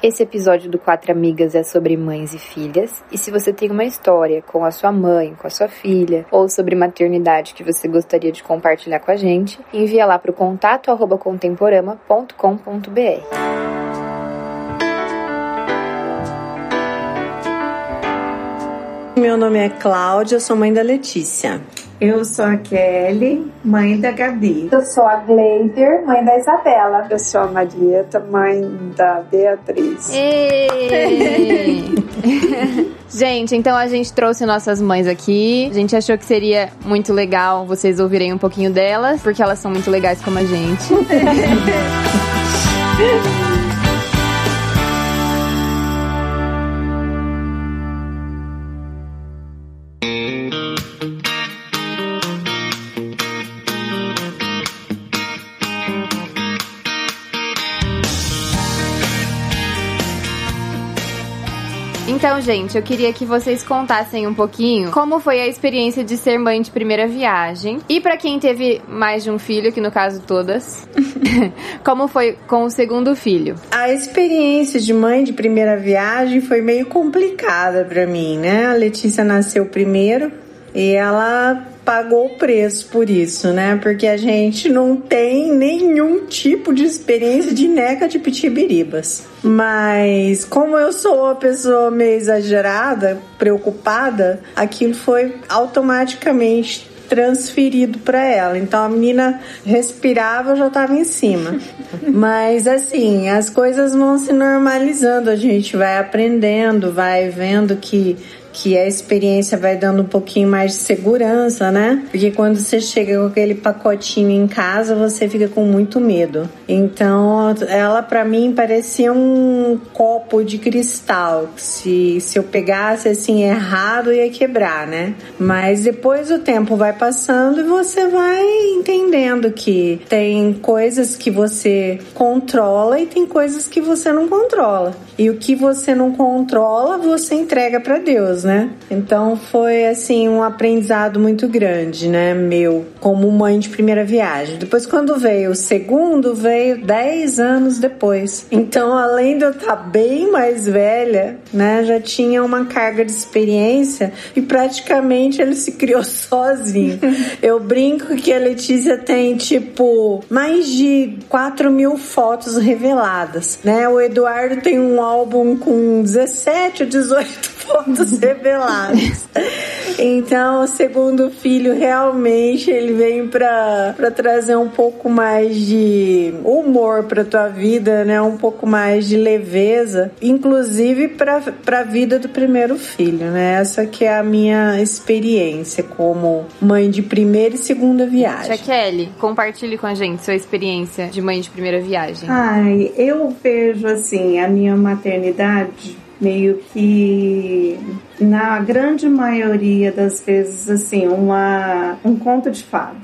Esse episódio do Quatro Amigas é sobre mães e filhas. E se você tem uma história com a sua mãe, com a sua filha, ou sobre maternidade que você gostaria de compartilhar com a gente, envia lá para o contato contemporama.com.br. Meu nome é Cláudia, sou mãe da Letícia. Eu sou a Kelly, mãe da Gabi. Eu sou a Gleider, mãe da Isabela. Eu sou a Marieta, mãe da Beatriz. gente, então a gente trouxe nossas mães aqui. A gente achou que seria muito legal vocês ouvirem um pouquinho delas, porque elas são muito legais como a gente. Então, gente, eu queria que vocês contassem um pouquinho como foi a experiência de ser mãe de primeira viagem. E para quem teve mais de um filho, que no caso todas, como foi com o segundo filho? A experiência de mãe de primeira viagem foi meio complicada para mim, né? A Letícia nasceu primeiro e ela pagou o preço por isso, né? Porque a gente não tem nenhum tipo de experiência de neca de pitibiribas. Mas como eu sou uma pessoa meio exagerada, preocupada, aquilo foi automaticamente transferido para ela. Então a menina respirava, eu já estava em cima. Mas assim, as coisas vão se normalizando, a gente vai aprendendo, vai vendo que que a experiência vai dando um pouquinho mais de segurança, né? Porque quando você chega com aquele pacotinho em casa, você fica com muito medo. Então, ela para mim parecia um copo de cristal. Se, se eu pegasse assim errado, ia quebrar, né? Mas depois o tempo vai passando e você vai entendendo que tem coisas que você controla e tem coisas que você não controla. E o que você não controla, você entrega para Deus, né? Então foi assim um aprendizado muito grande, né, meu, como mãe de primeira viagem. Depois quando veio o segundo, veio 10 anos depois. Então, além de eu estar tá bem mais velha, né, já tinha uma carga de experiência e praticamente ele se criou sozinho. eu brinco que a Letícia tem tipo mais de 4 mil fotos reveladas, né? O Eduardo tem um álbum com 17 ou 18 fotos reveladas. Então, o segundo filho realmente ele vem para trazer um pouco mais de humor para tua vida, né? Um pouco mais de leveza, inclusive para para a vida do primeiro filho, né? Essa que é a minha experiência como mãe de primeira e segunda viagem. Tia Kelly, compartilhe com a gente sua experiência de mãe de primeira viagem. Ai, eu vejo assim a minha maternidade meio que na grande maioria das vezes assim uma um conto de fado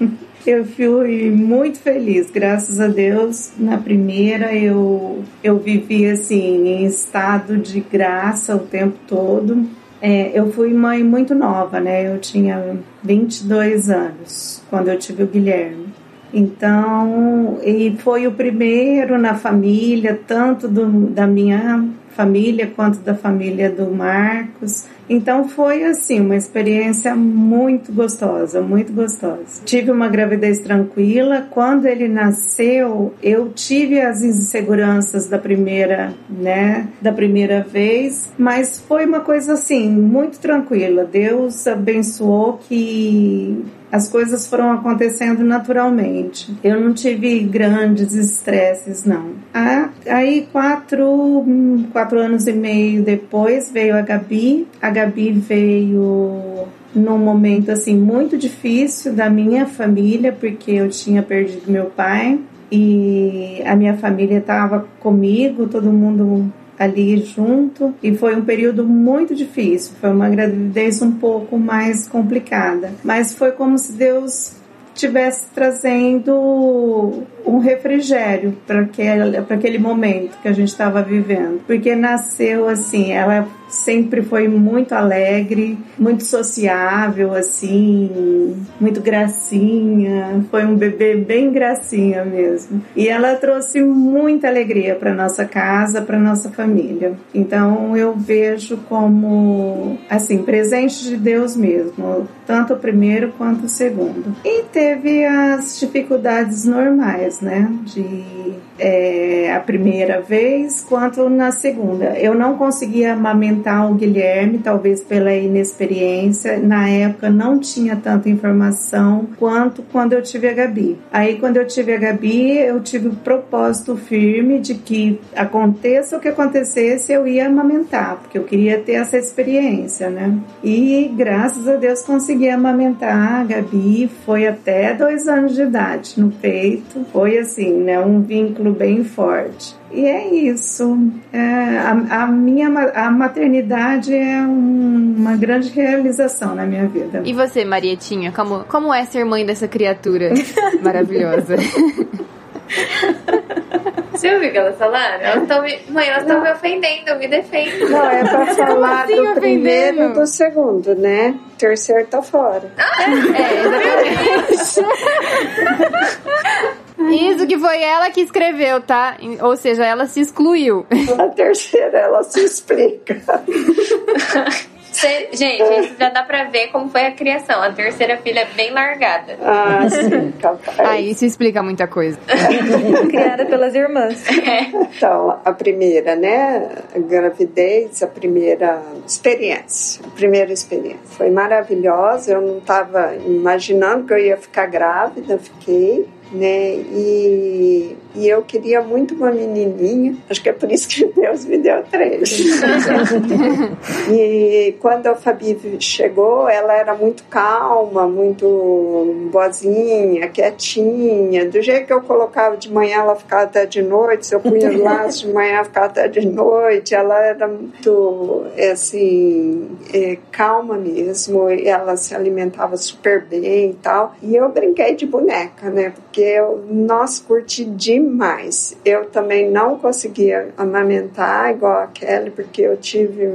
eu fui muito feliz graças a Deus. Na primeira eu eu vivi assim em estado de graça o tempo todo. É, eu fui mãe muito nova né? Eu tinha 22 anos quando eu tive o Guilherme. Então, e foi o primeiro na família, tanto do, da minha família quanto da família do Marcos. Então foi assim uma experiência muito gostosa, muito gostosa. Tive uma gravidez tranquila. Quando ele nasceu, eu tive as inseguranças da primeira, né, da primeira vez, mas foi uma coisa assim muito tranquila. Deus abençoou que as coisas foram acontecendo naturalmente. Eu não tive grandes estresses, não. Aí, quatro, quatro anos e meio depois, veio a Gabi. A Gabi veio num momento assim muito difícil da minha família, porque eu tinha perdido meu pai e a minha família estava comigo, todo mundo ali junto e foi um período muito difícil. Foi uma gravidez um pouco mais complicada, mas foi como se Deus tivesse trazendo um refrigério para aquele, aquele momento que a gente estava vivendo. Porque nasceu assim, ela sempre foi muito alegre, muito sociável, assim, muito gracinha. Foi um bebê bem gracinha mesmo. E ela trouxe muita alegria para nossa casa, para nossa família. Então eu vejo como, assim, presente de Deus mesmo, tanto o primeiro quanto o segundo. E teve as dificuldades normais, né? De é, a primeira vez quanto na segunda. Eu não conseguia amamentar o Guilherme, talvez pela inexperiência. Na época não tinha tanta informação quanto quando eu tive a Gabi. Aí quando eu tive a Gabi, eu tive o propósito firme de que aconteça o que acontecesse, eu ia amamentar, porque eu queria ter essa experiência, né? E graças a Deus consegui amamentar a Gabi, foi até dois anos de idade no peito. Foi assim, né? Um vínculo bem forte. E é isso. É, a, a, minha a maternidade é um, uma grande realização na minha vida. E você, Marietinha, como, como é ser mãe dessa criatura maravilhosa? Você ouviu o que elas falaram? Elas estão me... Mãe, elas estão me ofendendo, me defendem. Não, é pra falar assim, do ofendendo? primeiro e do segundo, né? O terceiro tá fora. É, exatamente. Isso que foi ela que escreveu, tá? Ou seja, ela se excluiu. A terceira, ela se explica. Cê- gente, isso já dá pra ver como foi a criação. A terceira filha é bem largada. Ah, sim, capaz. Aí isso explica muita coisa. Criada pelas irmãs. Então, a primeira, né? A gravidez, a primeira experiência. A primeira experiência. Foi maravilhosa. Eu não estava imaginando que eu ia ficar grávida, fiquei. Né? E, e eu queria muito uma menininha, acho que é por isso que Deus me deu três. e quando a Fabi chegou, ela era muito calma, muito boazinha, quietinha. Do jeito que eu colocava de manhã, ela ficava até de noite. Se eu punha os laços de manhã, ela ficava até de noite. Ela era muito, assim, é, calma mesmo. Ela se alimentava super bem e tal. E eu brinquei de boneca, né? Porque eu, nossa, curti demais. Eu também não conseguia amamentar igual a Kelly, porque eu tive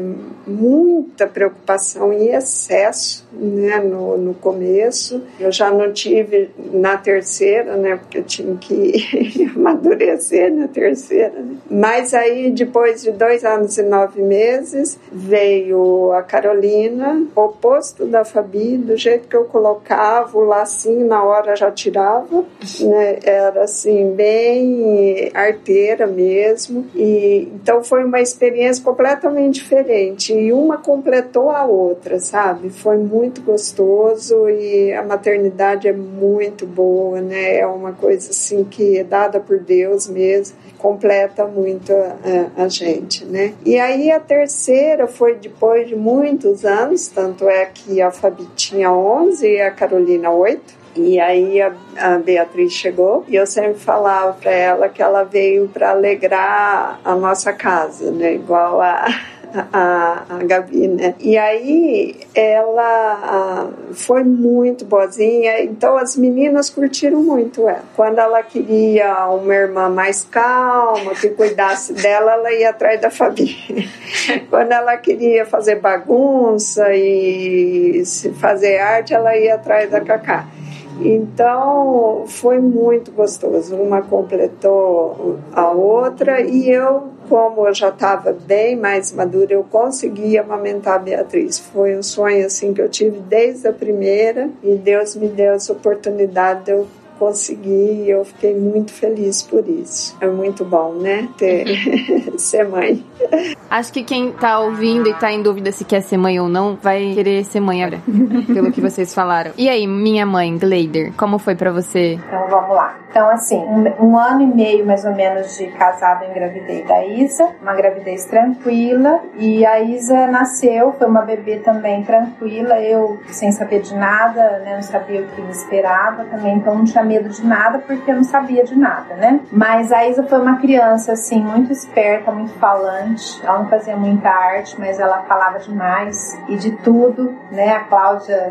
muita preocupação em excesso né, no, no começo. Eu já não tive na terceira, né? Porque eu tinha que amadurecer na terceira. Né? Mas aí, depois de dois anos e nove meses, veio a Carolina, oposto da Fabi, do jeito que eu colocava o lacinho na hora já tirava, né? Era assim, bem arteira mesmo. E então foi uma experiência completamente diferente. E uma completou a outra, sabe? Foi muito gostoso e a maternidade é muito boa, né? É uma coisa assim que é dada por Deus mesmo completa muito a, a, gente, né? E aí a terceira foi depois de muitos anos, tanto é que a Fabi tinha 11 e a Carolina 8. E aí a, a Beatriz chegou e eu sempre falava para ela que ela veio para alegrar a nossa casa, né? Igual a a, a Gabi, né? E aí ela foi muito boazinha, então as meninas curtiram muito ela. Quando ela queria uma irmã mais calma, que cuidasse dela, ela ia atrás da Fabi. Quando ela queria fazer bagunça e fazer arte, ela ia atrás da Cacá. Então foi muito gostoso. Uma completou a outra e eu, como eu já estava bem mais madura, eu consegui amamentar a Beatriz. Foi um sonho assim que eu tive desde a primeira e Deus me deu essa oportunidade de eu consegui e eu fiquei muito feliz por isso. É muito bom, né? Ter, ser mãe. Acho que quem tá ouvindo e tá em dúvida se quer ser mãe ou não, vai querer ser mãe agora, pelo que vocês falaram. E aí, minha mãe, Gleider, como foi pra você? Então vamos lá. Então, assim, um, um ano e meio mais ou menos de casado, eu engravidei da Isa, uma gravidez tranquila. E a Isa nasceu, foi uma bebê também tranquila. Eu, sem saber de nada, né, não sabia o que me esperava também, então não tinha medo de nada porque eu não sabia de nada, né? Mas a Isa foi uma criança, assim, muito esperta, muito falante. Ela não fazia muita arte, mas ela falava demais e de tudo, né? A Cláudia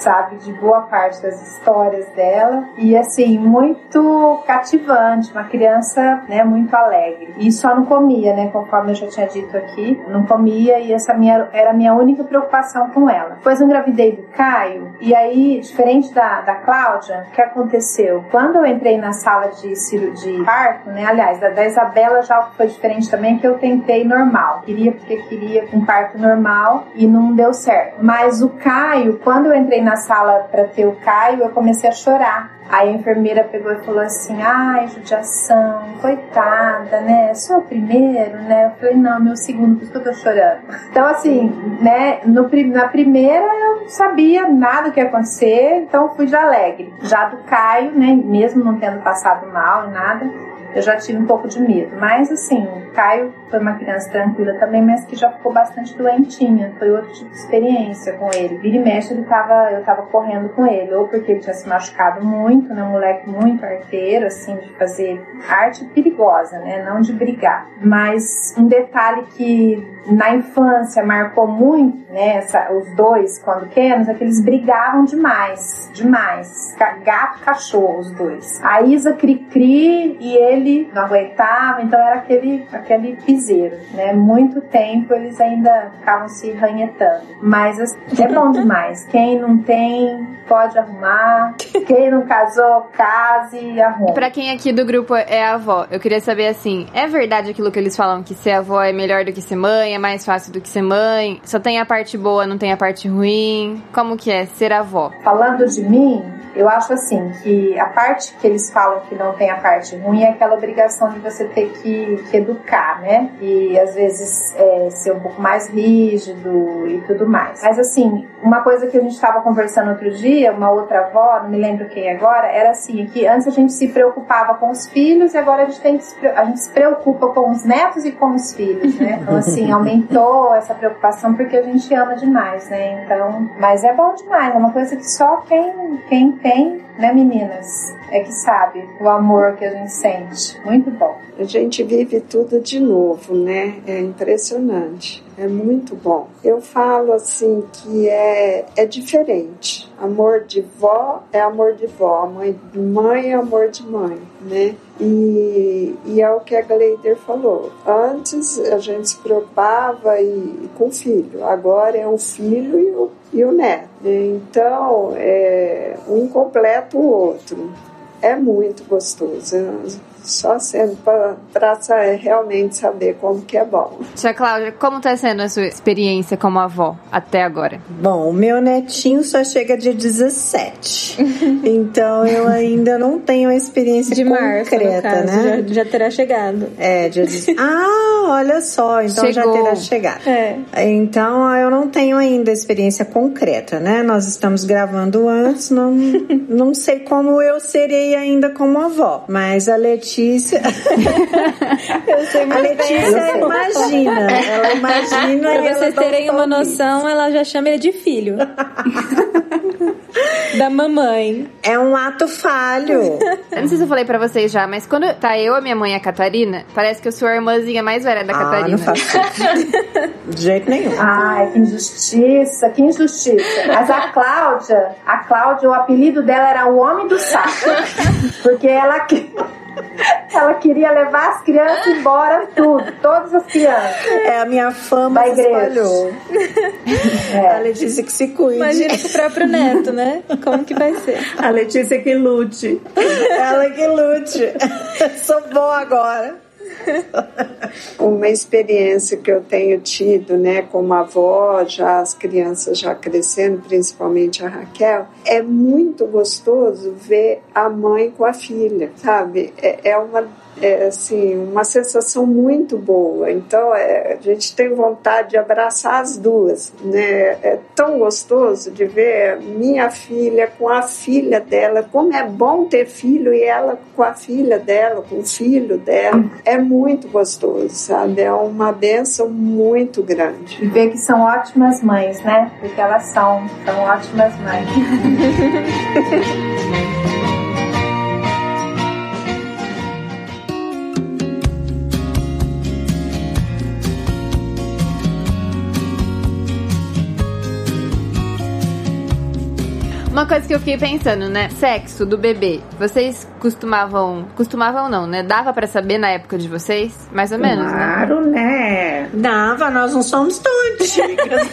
sabe de boa parte das histórias dela e, assim, muito cativante. Uma criança, né, muito alegre. E só não comia, né? Conforme eu já tinha dito aqui, não comia e essa minha, era a minha única preocupação com ela. Depois eu engravidei do Caio e aí, diferente da, da Cláudia, o que aconteceu? Quando eu entrei na sala de, de parto, né? Aliás, da, da Isabela já foi diferente também, que eu tentei normal. Queria porque queria um parto normal e não deu certo. Mas o Caio, quando eu entrei na sala para ter o Caio, eu comecei a chorar Aí a enfermeira pegou e falou assim: ai, judiação, coitada, né? Só o primeiro, né? Eu falei: não, meu segundo, por isso que eu tô chorando. Então, assim, né? No, na primeira eu sabia nada que ia acontecer, então fui de alegre. Já do Caio, né? Mesmo não tendo passado mal nada, eu já tive um pouco de medo. Mas, assim, o Caio foi uma criança tranquila também, mas que já ficou bastante doentinha. Foi outro tipo de experiência com ele. Vira e mexe, ele tava, eu tava correndo com ele, ou porque ele tinha se machucado muito, né? Um moleque muito arteiro, assim, de fazer arte perigosa, né? Não de brigar. Mas um detalhe que na infância marcou muito, né? Essa, os dois, quando pequenos, é que eles brigavam demais, demais. Gato cachorro, os dois. A Isa cri-cri e ele não aguentava, então era aquele, aquele piseiro, né? Muito tempo eles ainda ficavam se ranhetando. Mas assim, é bom demais. Quem não tem, pode arrumar. Quem não casou, case e arruma. Pra quem aqui do grupo é avó, eu queria saber assim: é verdade aquilo que eles falam que ser avó é melhor do que ser mãe, é mais fácil do que ser mãe? Só tem a parte boa, não tem a parte ruim? Como que é ser avó? Falando de mim, eu acho assim que a parte que eles falam que não tem a parte ruim é aquela obrigação de você ter que, que educar, né? E às vezes é, ser um pouco mais rígido e tudo mais. Mas assim, uma coisa que a gente estava conversando outro dia, uma outra avó, não me lembro quem agora, era assim que antes a gente se preocupava com os filhos e agora a gente tem que se, a gente se preocupa com os netos e com os filhos, né? Então assim aumentou essa preocupação porque a gente ama demais, né? Então, mas é bom demais, é uma coisa que só quem quem tem, né, meninas? É que sabe o amor que a gente sente. Muito bom. A gente vive tudo de novo, né? É impressionante. É muito bom. Eu falo assim que é, é diferente. Amor de vó é amor de vó, mãe de mãe é amor de mãe, né? E, e é o que a Gleider falou. Antes a gente se preocupava e, com o filho, agora é o filho e o, e o neto. Então, é, um completa o outro. É muito gostoso só sendo para realmente saber como que é bom. Tia Cláudia, como está sendo a sua experiência como avó até agora? Bom, o meu netinho só chega dia 17. então eu ainda não tenho a experiência de concreta, março, né? Já, já, terá chegado. É, dia 17. ah, olha só, então Chegou. já terá chegado. É. Então eu não tenho ainda a experiência concreta, né? Nós estamos gravando antes, não, não sei como eu serei ainda como avó, mas a Letícia Letícia. eu sei muito a Letícia imagina. Ela imagina. Pra vocês terem uma noção, ela já chama ele de filho. da mamãe. É um ato falho. Eu não sei se eu falei pra vocês já, mas quando tá eu, a minha mãe e a Catarina, parece que eu sou a irmãzinha mais velha da ah, Catarina. Não faço De jeito nenhum. Ai, que injustiça, que injustiça. Mas a Cláudia, a Cláudia, o apelido dela era o homem do saco. Porque ela ela queria levar as crianças embora, tudo, todas as crianças. É, a minha fama da se espalhou. É. A Letícia que se cuide. Imagina com o próprio neto, né? Como que vai ser? A Letícia que lute. Ela que lute. Sou boa agora. Uma experiência que eu tenho tido, né, como avó, já as crianças já crescendo, principalmente a Raquel, é muito gostoso ver a mãe com a filha, sabe? É, é uma é assim, uma sensação muito boa. Então, é, a gente tem vontade de abraçar as duas, né? É tão gostoso de ver minha filha com a filha dela, como é bom ter filho e ela com a filha dela, com o filho dela. É muito gostoso, sabe? É uma benção muito grande. E ver que são ótimas mães, né? Porque elas são, são ótimas mães. Uma coisa que eu fiquei pensando, né? Sexo do bebê. Vocês costumavam. Costumavam não, né? Dava pra saber na época de vocês? Mais ou menos, né? Claro, né? Dava, nós não somos tão antigas.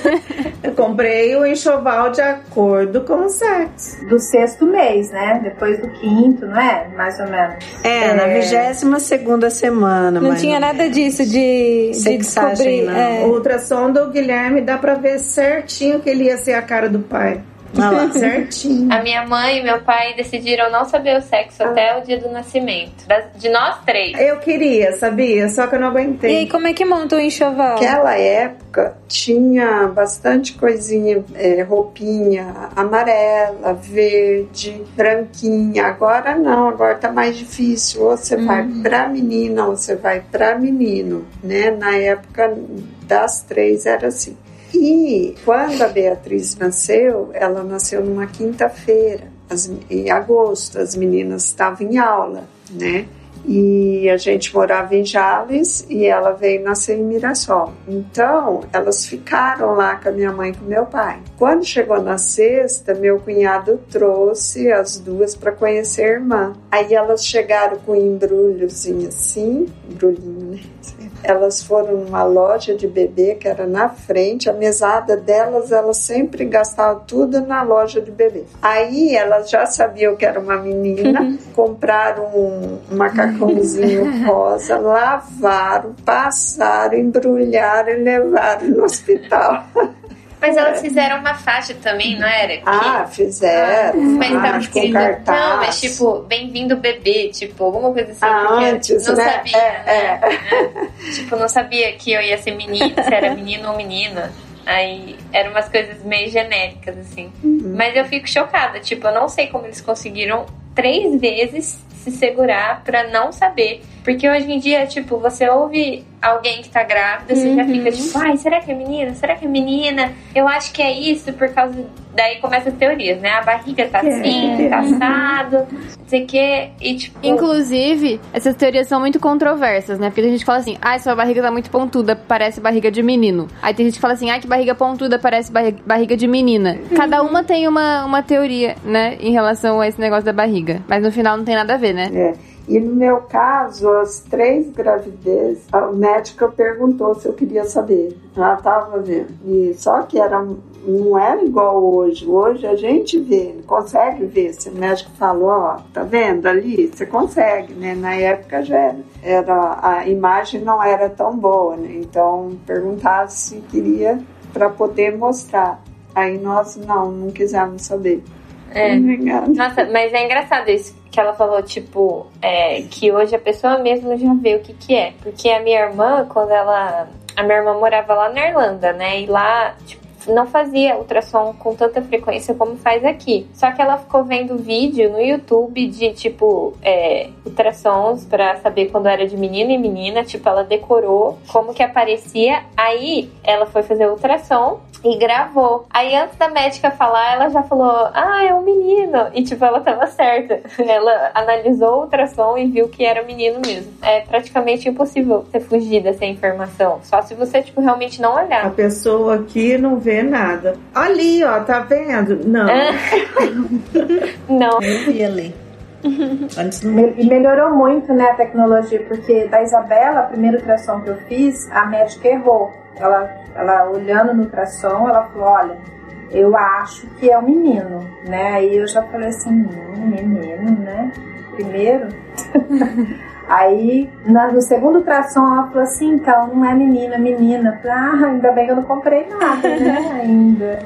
Eu comprei o enxoval de acordo com o sexo. Do sexto mês, né? Depois do quinto, não é? Mais ou menos. É, na vigésima segunda semana. Não tinha menos. nada disso de, de descobrir. não. é. O ultrassom do Guilherme dá pra ver certinho que ele ia ser a cara do pai. Olha lá. Certinho. A minha mãe e meu pai decidiram não saber o sexo até o dia do nascimento. Das- de nós três. Eu queria, sabia? Só que eu não E aí, aguentei. como é que monta o enxoval? Naquela época tinha bastante coisinha, é, roupinha amarela, verde, branquinha. Agora não, agora tá mais difícil. Ou você vai pra menina ou você vai pra menino, né? Na época das três era assim. E quando a Beatriz nasceu, ela nasceu numa quinta-feira, em agosto, as meninas estavam em aula, né? E a gente morava em Jales e ela veio nascer em Mirassol. Então, elas ficaram lá com a minha mãe e com meu pai. Quando chegou na sexta, meu cunhado trouxe as duas para conhecer a irmã. Aí elas chegaram com um embrulhozinho assim, embrulhinho, né? Elas foram numa loja de bebê que era na frente, a mesada delas, elas sempre gastavam tudo na loja de bebê. Aí elas já sabiam que era uma menina, compraram um macacãozinho rosa, lavaram, passaram, embrulharam e levaram no hospital. Mas elas fizeram uma faixa também, não era? Que- Ah, fizeram. Mas tava com escrito, cartaz. não, mas tipo, bem-vindo bebê, tipo, alguma coisa assim. Ah, antes, não né? sabia, É, né? É. Tipo, não sabia que eu ia ser menino, se era menino ou menina. Aí eram umas coisas meio genéricas, assim. Uhum. Mas eu fico chocada, tipo, eu não sei como eles conseguiram três vezes se segurar pra não saber. Porque hoje em dia, tipo, você ouve alguém que tá grávida, você já fica tipo, ai, será que é menina? Será que é menina? Eu acho que é isso, por causa. Daí começam as teorias, né? A barriga tá assim, tá assado, não sei o quê. E tipo. Inclusive, essas teorias são muito controversas, né? Porque tem gente que fala assim, ai, sua barriga tá muito pontuda, parece barriga de menino. Aí tem gente que fala assim, ai, que barriga pontuda, parece barri- barriga de menina. Cada uma tem uma, uma teoria, né, em relação a esse negócio da barriga. Mas no final não tem nada a ver, né? É. E no meu caso, as três gravidezes, a médica perguntou se eu queria saber. Ela estava vendo. E só que era, não era igual hoje. Hoje a gente vê, consegue ver. Se o médico falou, ó, tá vendo ali? Você consegue, né? Na época já era, era a imagem não era tão boa, né? Então perguntava se queria para poder mostrar. Aí nós não, não quisemos saber. É. Obrigada. Nossa, mas é engraçado isso que ela falou, tipo, é, que hoje a pessoa mesmo já vê o que que é. Porque a minha irmã, quando ela... A minha irmã morava lá na Irlanda, né? E lá, tipo, não fazia ultrassom com tanta frequência como faz aqui. Só que ela ficou vendo vídeo no YouTube de, tipo, é, ultrassons pra saber quando era de menino e menina. Tipo, ela decorou como que aparecia. Aí ela foi fazer ultrassom e gravou. Aí antes da médica falar, ela já falou: Ah, é um menino. E tipo, ela tava certa. Ela analisou o ultrassom e viu que era menino mesmo. É praticamente impossível você fugir dessa informação. Só se você, tipo, realmente não A olhar. pessoa aqui não vê nada. Ali, ó, tá vendo? Não. Não. Eu vi ali. Antes não Me- E melhorou muito, né, a tecnologia, porque da Isabela, a primeira ultrassom que eu fiz, a médica errou. Ela, ela olhando no ultrassom, ela falou, olha, eu acho que é um menino, né? Aí eu já falei assim, hum, menino, né? Primeiro. Aí, no segundo ultrassom, ela falou assim, então, não é menina, é menina. Falei, ah, ainda bem que eu não comprei nada, né, ainda.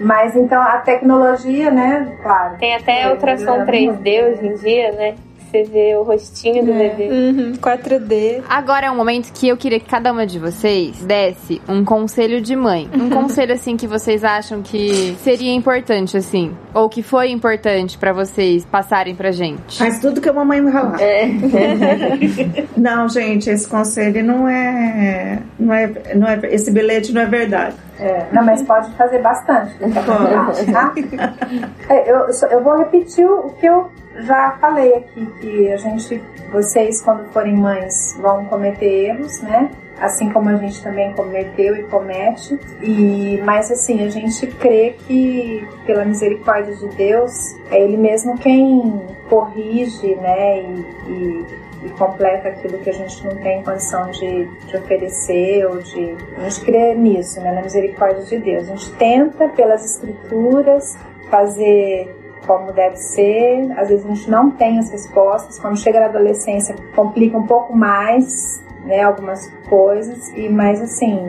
Mas, então, a tecnologia, né, claro. Tem até É, ultrassom melhorou 3D muito. hoje em dia, né? Você vê o rostinho do bebê. Uhum, 4D. Agora é um momento que eu queria que cada uma de vocês desse um conselho de mãe. Um conselho, assim, que vocês acham que seria importante, assim. Ou que foi importante pra vocês passarem pra gente. Faz tudo que a mamãe vai falar. não, gente, esse conselho não é, não é, não é. Esse bilhete não é verdade. É, não, mas pode fazer bastante. Pode. tá? É, eu, eu vou repetir o que eu já falei aqui que a gente, vocês quando forem mães vão cometer erros, né? Assim como a gente também cometeu e comete. E mas assim, a gente crê que pela misericórdia de Deus, é ele mesmo quem corrige, né, e, e e completa aquilo que a gente não tem condição de, de oferecer ou de. A gente crê nisso, né, na misericórdia de Deus. A gente tenta, pelas escrituras, fazer como deve ser. Às vezes a gente não tem as respostas. Quando chega na adolescência, complica um pouco mais, né, algumas coisas. E mais assim,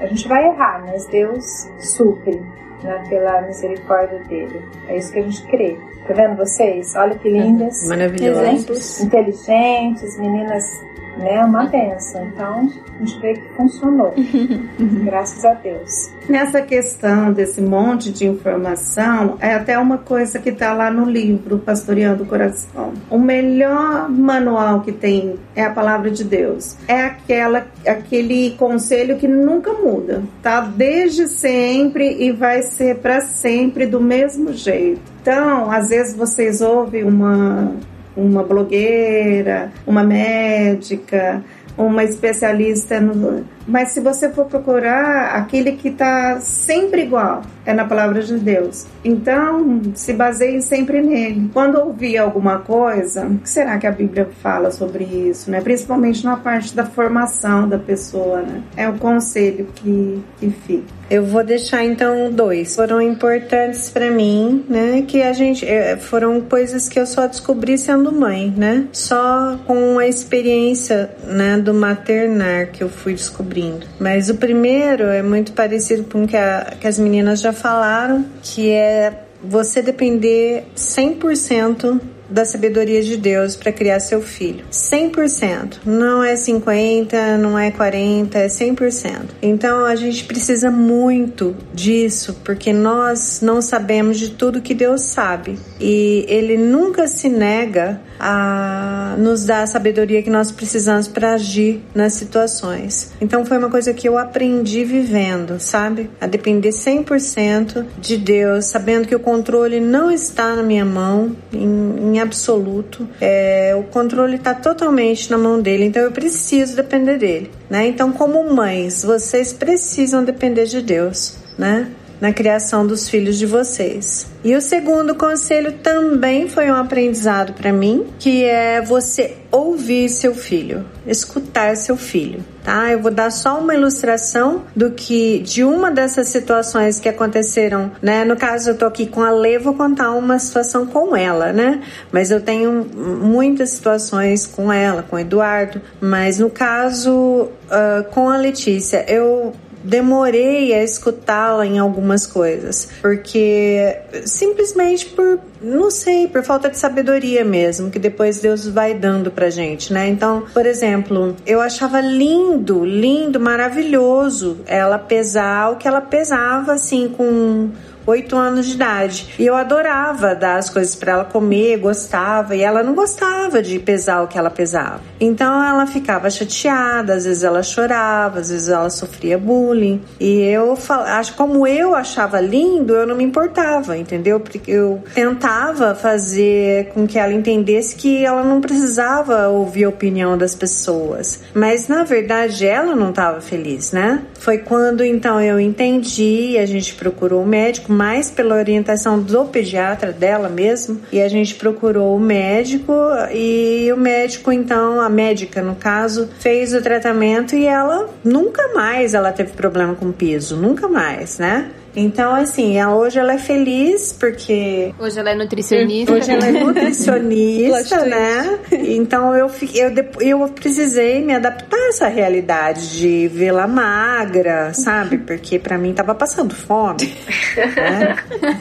a gente vai errar, mas Deus supre, né, pela misericórdia dele. É isso que a gente crê. Tá vendo vocês? Olha que lindas. Maravilhosos. Exemplos inteligentes, meninas, né? Uma benção. Então, a gente vê que funcionou. Graças a Deus. Nessa questão desse monte de informação, é até uma coisa que está lá no livro Pastoreando o Coração. O melhor manual que tem é a palavra de Deus. É aquela, aquele conselho que nunca muda, tá? Desde sempre e vai ser para sempre do mesmo jeito. Então, às vezes vocês ouvem uma, uma blogueira, uma médica, uma especialista no, mas se você for procurar aquele que está sempre igual, é na palavra de Deus. Então, se baseie sempre nele. Quando ouvir alguma coisa, o que será que a Bíblia fala sobre isso, né? Principalmente na parte da formação da pessoa, né? É o conselho que, que fica. Eu vou deixar então dois. Foram importantes para mim, né? Que a gente eh, foram coisas que eu só descobri sendo mãe, né? Só com a experiência, né, do maternar que eu fui descobrir descobrindo. Mas o primeiro é muito parecido com o que, a, que as meninas já falaram, que é você depender 100% da sabedoria de Deus para criar seu filho. 100%. Não é 50, não é 40, é 100%. Então a gente precisa muito disso, porque nós não sabemos de tudo que Deus sabe. E ele nunca se nega a nos dar a sabedoria que nós precisamos para agir nas situações. Então foi uma coisa que eu aprendi vivendo, sabe? A depender 100% de Deus, sabendo que o controle não está na minha mão, em, em absoluto. É, o controle está totalmente na mão dele, então eu preciso depender dele, né? Então, como mães, vocês precisam depender de Deus, né? Na criação dos filhos de vocês. E o segundo conselho também foi um aprendizado para mim, que é você ouvir seu filho, escutar seu filho, tá? Eu vou dar só uma ilustração do que de uma dessas situações que aconteceram, né? No caso eu tô aqui com a Lê, vou contar uma situação com ela, né? Mas eu tenho muitas situações com ela, com o Eduardo, mas no caso uh, com a Letícia, eu demorei a escutá-la em algumas coisas, porque simplesmente por, não sei, por falta de sabedoria mesmo, que depois Deus vai dando pra gente, né? Então, por exemplo, eu achava lindo, lindo, maravilhoso ela pesar o que ela pesava assim com oito anos de idade. E eu adorava dar as coisas para ela comer, gostava, e ela não gostava de pesar o que ela pesava. Então ela ficava chateada, às vezes ela chorava, às vezes ela sofria bullying. E eu acho como eu achava lindo, eu não me importava, entendeu? Porque eu tentava fazer com que ela entendesse que ela não precisava ouvir a opinião das pessoas. Mas na verdade ela não estava feliz, né? Foi quando então eu entendi, a gente procurou o médico mais pela orientação do pediatra dela mesmo, e a gente procurou o médico e o médico então, a médica no caso, fez o tratamento e ela nunca mais ela teve problema com piso, nunca mais, né? Então, assim, hoje ela é feliz porque. Hoje ela é nutricionista. Hoje ela é nutricionista, né? Então eu, eu, eu precisei me adaptar a essa realidade de vê-la magra, sabe? Porque para mim tava passando fome. Né?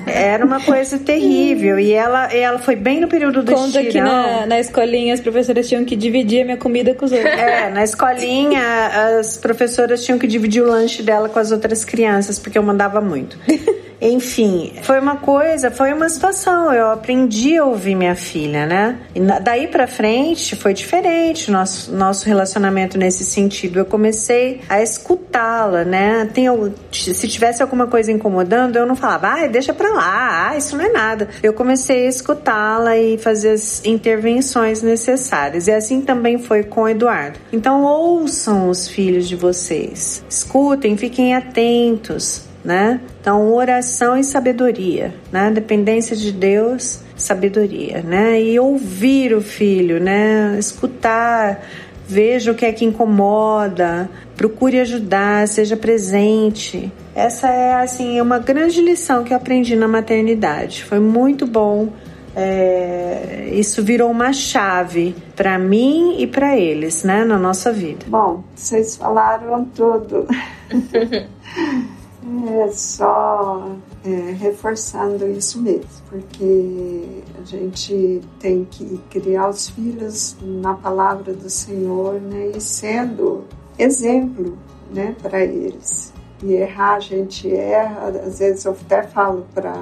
Era uma coisa terrível. E ela, ela foi bem no período do Conta estirão. que na, na escolinha as professoras tinham que dividir a minha comida com os outros. É, na escolinha as professoras tinham que dividir o lanche dela com as outras crianças, porque eu mandava muito. Enfim, foi uma coisa, foi uma situação. Eu aprendi a ouvir minha filha, né? E daí para frente foi diferente nosso nosso relacionamento nesse sentido. Eu comecei a escutá-la, né? Tem, se tivesse alguma coisa incomodando, eu não falava, ah, deixa pra lá, ah, isso não é nada. Eu comecei a escutá-la e fazer as intervenções necessárias. E assim também foi com o Eduardo. Então ouçam os filhos de vocês, escutem, fiquem atentos né? Então, oração e sabedoria, né? Dependência de Deus, sabedoria, né? E ouvir o filho, né? Escutar, veja o que é que incomoda, procure ajudar, seja presente. Essa é assim uma grande lição que eu aprendi na maternidade. Foi muito bom. É, isso virou uma chave para mim e para eles, né, na nossa vida. Bom, vocês falaram tudo. É só é, reforçando isso mesmo, porque a gente tem que criar os filhos na palavra do Senhor, né, e sendo exemplo, né, para eles. E errar, a gente erra, às vezes eu até falo para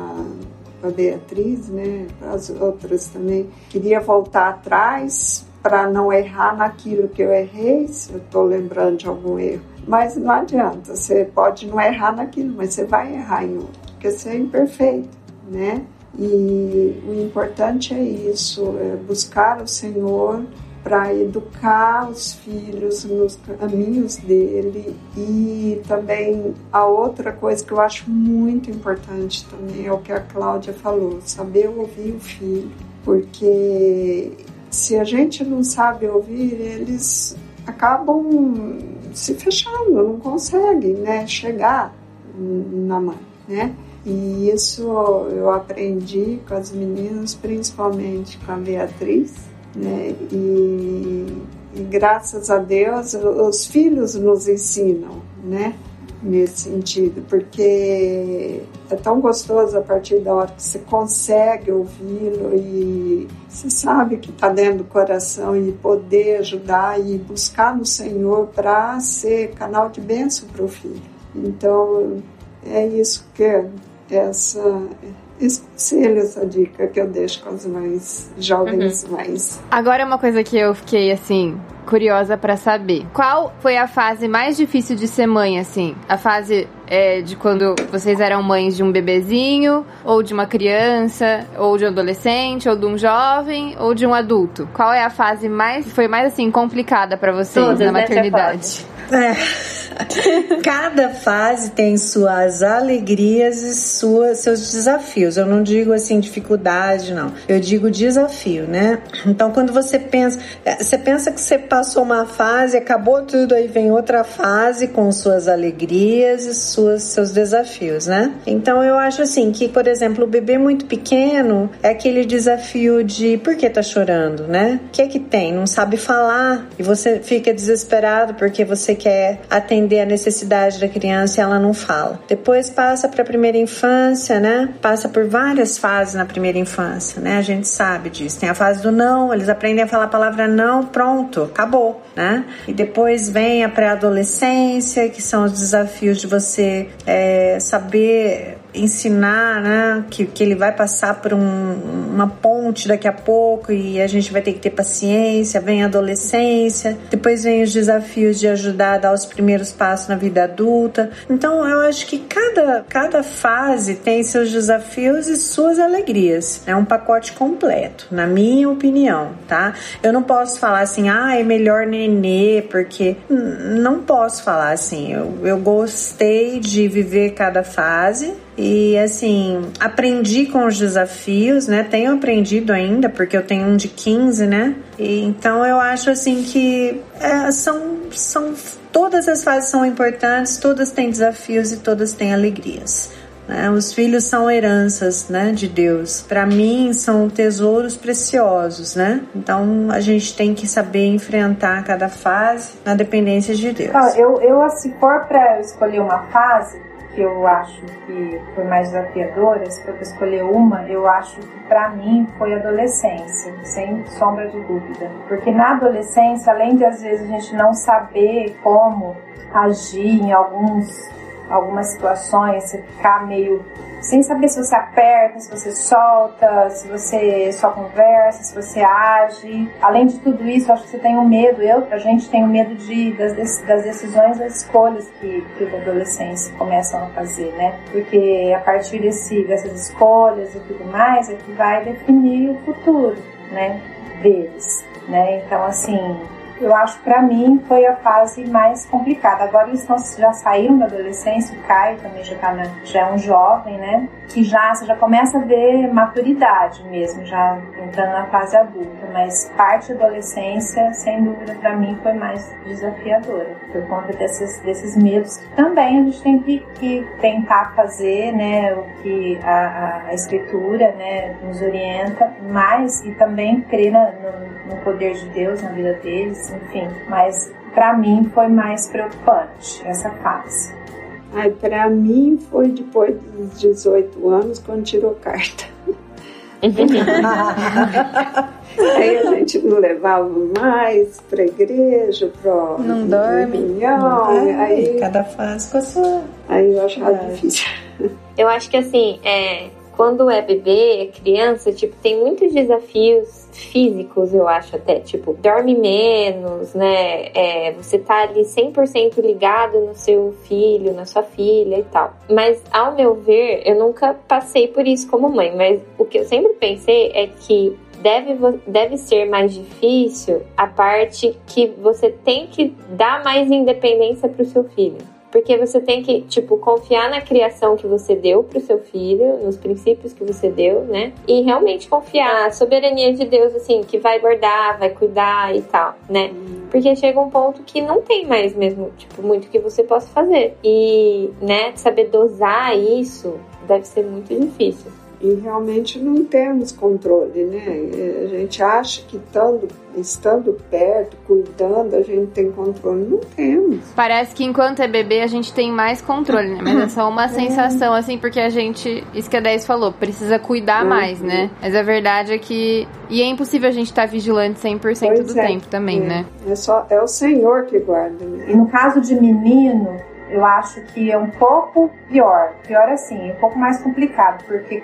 a Beatriz, né, para as outras também, queria voltar atrás para não errar naquilo que eu errei, se eu estou lembrando de algum erro mas não adianta, você pode não errar naquilo, mas você vai errar em outro, porque você é imperfeito, né? E o importante é isso, é buscar o Senhor para educar os filhos nos caminhos dele e também a outra coisa que eu acho muito importante também é o que a Cláudia falou, saber ouvir o filho, porque se a gente não sabe ouvir, eles acabam se fechando, não conseguem né, chegar na mãe, né? E isso eu aprendi com as meninas, principalmente com a Beatriz, né? E, e graças a Deus os filhos nos ensinam, né? Nesse sentido, porque é tão gostoso a partir da hora que você consegue ouvi-lo e você sabe que está dentro do coração e poder ajudar e buscar no Senhor para ser canal de bênção para o filho. Então, é isso que essa esse conselho, essa dica que eu deixo com as mães jovens uhum. mais. Agora uma coisa que eu fiquei assim curiosa para saber. Qual foi a fase mais difícil de ser mãe, assim? A fase é, de quando vocês eram mães de um bebezinho, ou de uma criança, ou de um adolescente, ou de um jovem, ou de um adulto? Qual é a fase mais foi mais assim complicada para vocês Todas, na maternidade? É. Cada fase tem suas alegrias e suas, seus desafios. Eu não digo assim dificuldade, não. Eu digo desafio, né? Então, quando você pensa, é, você pensa que você passou uma fase, acabou tudo, aí vem outra fase com suas alegrias e suas, seus desafios, né? Então, eu acho assim que, por exemplo, o bebê muito pequeno é aquele desafio de por que tá chorando, né? O que é que tem? Não sabe falar e você fica desesperado porque você quer atender a necessidade da criança e ela não fala. Depois passa para a primeira infância, né? Passa por várias fases na primeira infância, né? A gente sabe disso. Tem a fase do não, eles aprendem a falar a palavra não, pronto, acabou, né? E depois vem a pré-adolescência, que são os desafios de você é, saber ensinar, né, que, que ele vai passar por um, uma ponte daqui a pouco e a gente vai ter que ter paciência, vem a adolescência, depois vem os desafios de ajudar a dar os primeiros passos na vida adulta. Então eu acho que cada, cada fase tem seus desafios e suas alegrias. É um pacote completo, na minha opinião, tá? Eu não posso falar assim, ah, é melhor nenê, porque não posso falar assim. Eu, eu gostei de viver cada fase e assim, aprendi com os desafios, né? Tenho aprendido ainda, porque eu tenho um de 15, né? E, então eu acho assim que é, são, são todas as fases são importantes, todas têm desafios e todas têm alegrias. Né? Os filhos são heranças né, de Deus. Para mim, são tesouros preciosos, né? Então a gente tem que saber enfrentar cada fase na dependência de Deus. eu, eu se for para escolher uma fase, que eu acho que foi mais desafiadora, se for para escolher uma, eu acho que para mim foi adolescência, sem sombra de dúvida. Porque na adolescência, além de às vezes a gente não saber como agir em alguns algumas situações, você ficar meio sem saber se você aperta, se você solta, se você só conversa, se você age. Além de tudo isso, acho que você tem um medo, eu, a gente tem o um medo de, das, das decisões, das escolhas que, que os adolescentes começam a fazer, né? Porque a partir desse, dessas escolhas e tudo mais, é que vai definir o futuro, né? Deles, né? Então, assim, eu acho para mim foi a fase mais complicada. Agora eles já saíram da adolescência, o Caio também já, tá na, já é um jovem, né? Que já, você já começa a ver maturidade mesmo, já entrando na fase adulta. Mas parte da adolescência, sem dúvida, para mim foi mais desafiadora, por conta desses, desses medos que também a gente tem que, que tentar fazer, né? O que a, a escritura, né, nos orienta, mas e também crer na, no, no poder de Deus na vida deles enfim. Mas para mim foi mais preocupante essa fase. Ai, para mim foi depois dos 18 anos quando tirou carta. aí a gente não levava mais para igreja, para não dorme, reunião, aí cada fase com a sua. Aí eu achava difícil. Eu acho que assim, é, quando é bebê, é criança, tipo, tem muitos desafios físicos, eu acho até, tipo, dorme menos, né? É, você tá ali 100% ligado no seu filho, na sua filha e tal. Mas, ao meu ver, eu nunca passei por isso como mãe, mas o que eu sempre pensei é que deve, deve ser mais difícil a parte que você tem que dar mais independência para o seu filho. Porque você tem que, tipo, confiar na criação que você deu pro seu filho, nos princípios que você deu, né? E realmente confiar na soberania de Deus, assim, que vai guardar, vai cuidar e tal, né? Porque chega um ponto que não tem mais mesmo, tipo, muito que você possa fazer. E, né, saber dosar isso deve ser muito difícil e realmente não temos controle, né? A gente acha que estando, estando perto, cuidando, a gente tem controle. Não temos. Parece que enquanto é bebê a gente tem mais controle, né? Mas é só uma é. sensação, assim, porque a gente, isso que a 10 falou, precisa cuidar uhum. mais, né? Mas a verdade é que. E é impossível a gente estar tá vigilante 100% pois do é. tempo também, é. né? É, só, é o Senhor que guarda, né? E no caso de menino, eu acho que é um pouco pior. Pior assim, é um pouco mais complicado, porque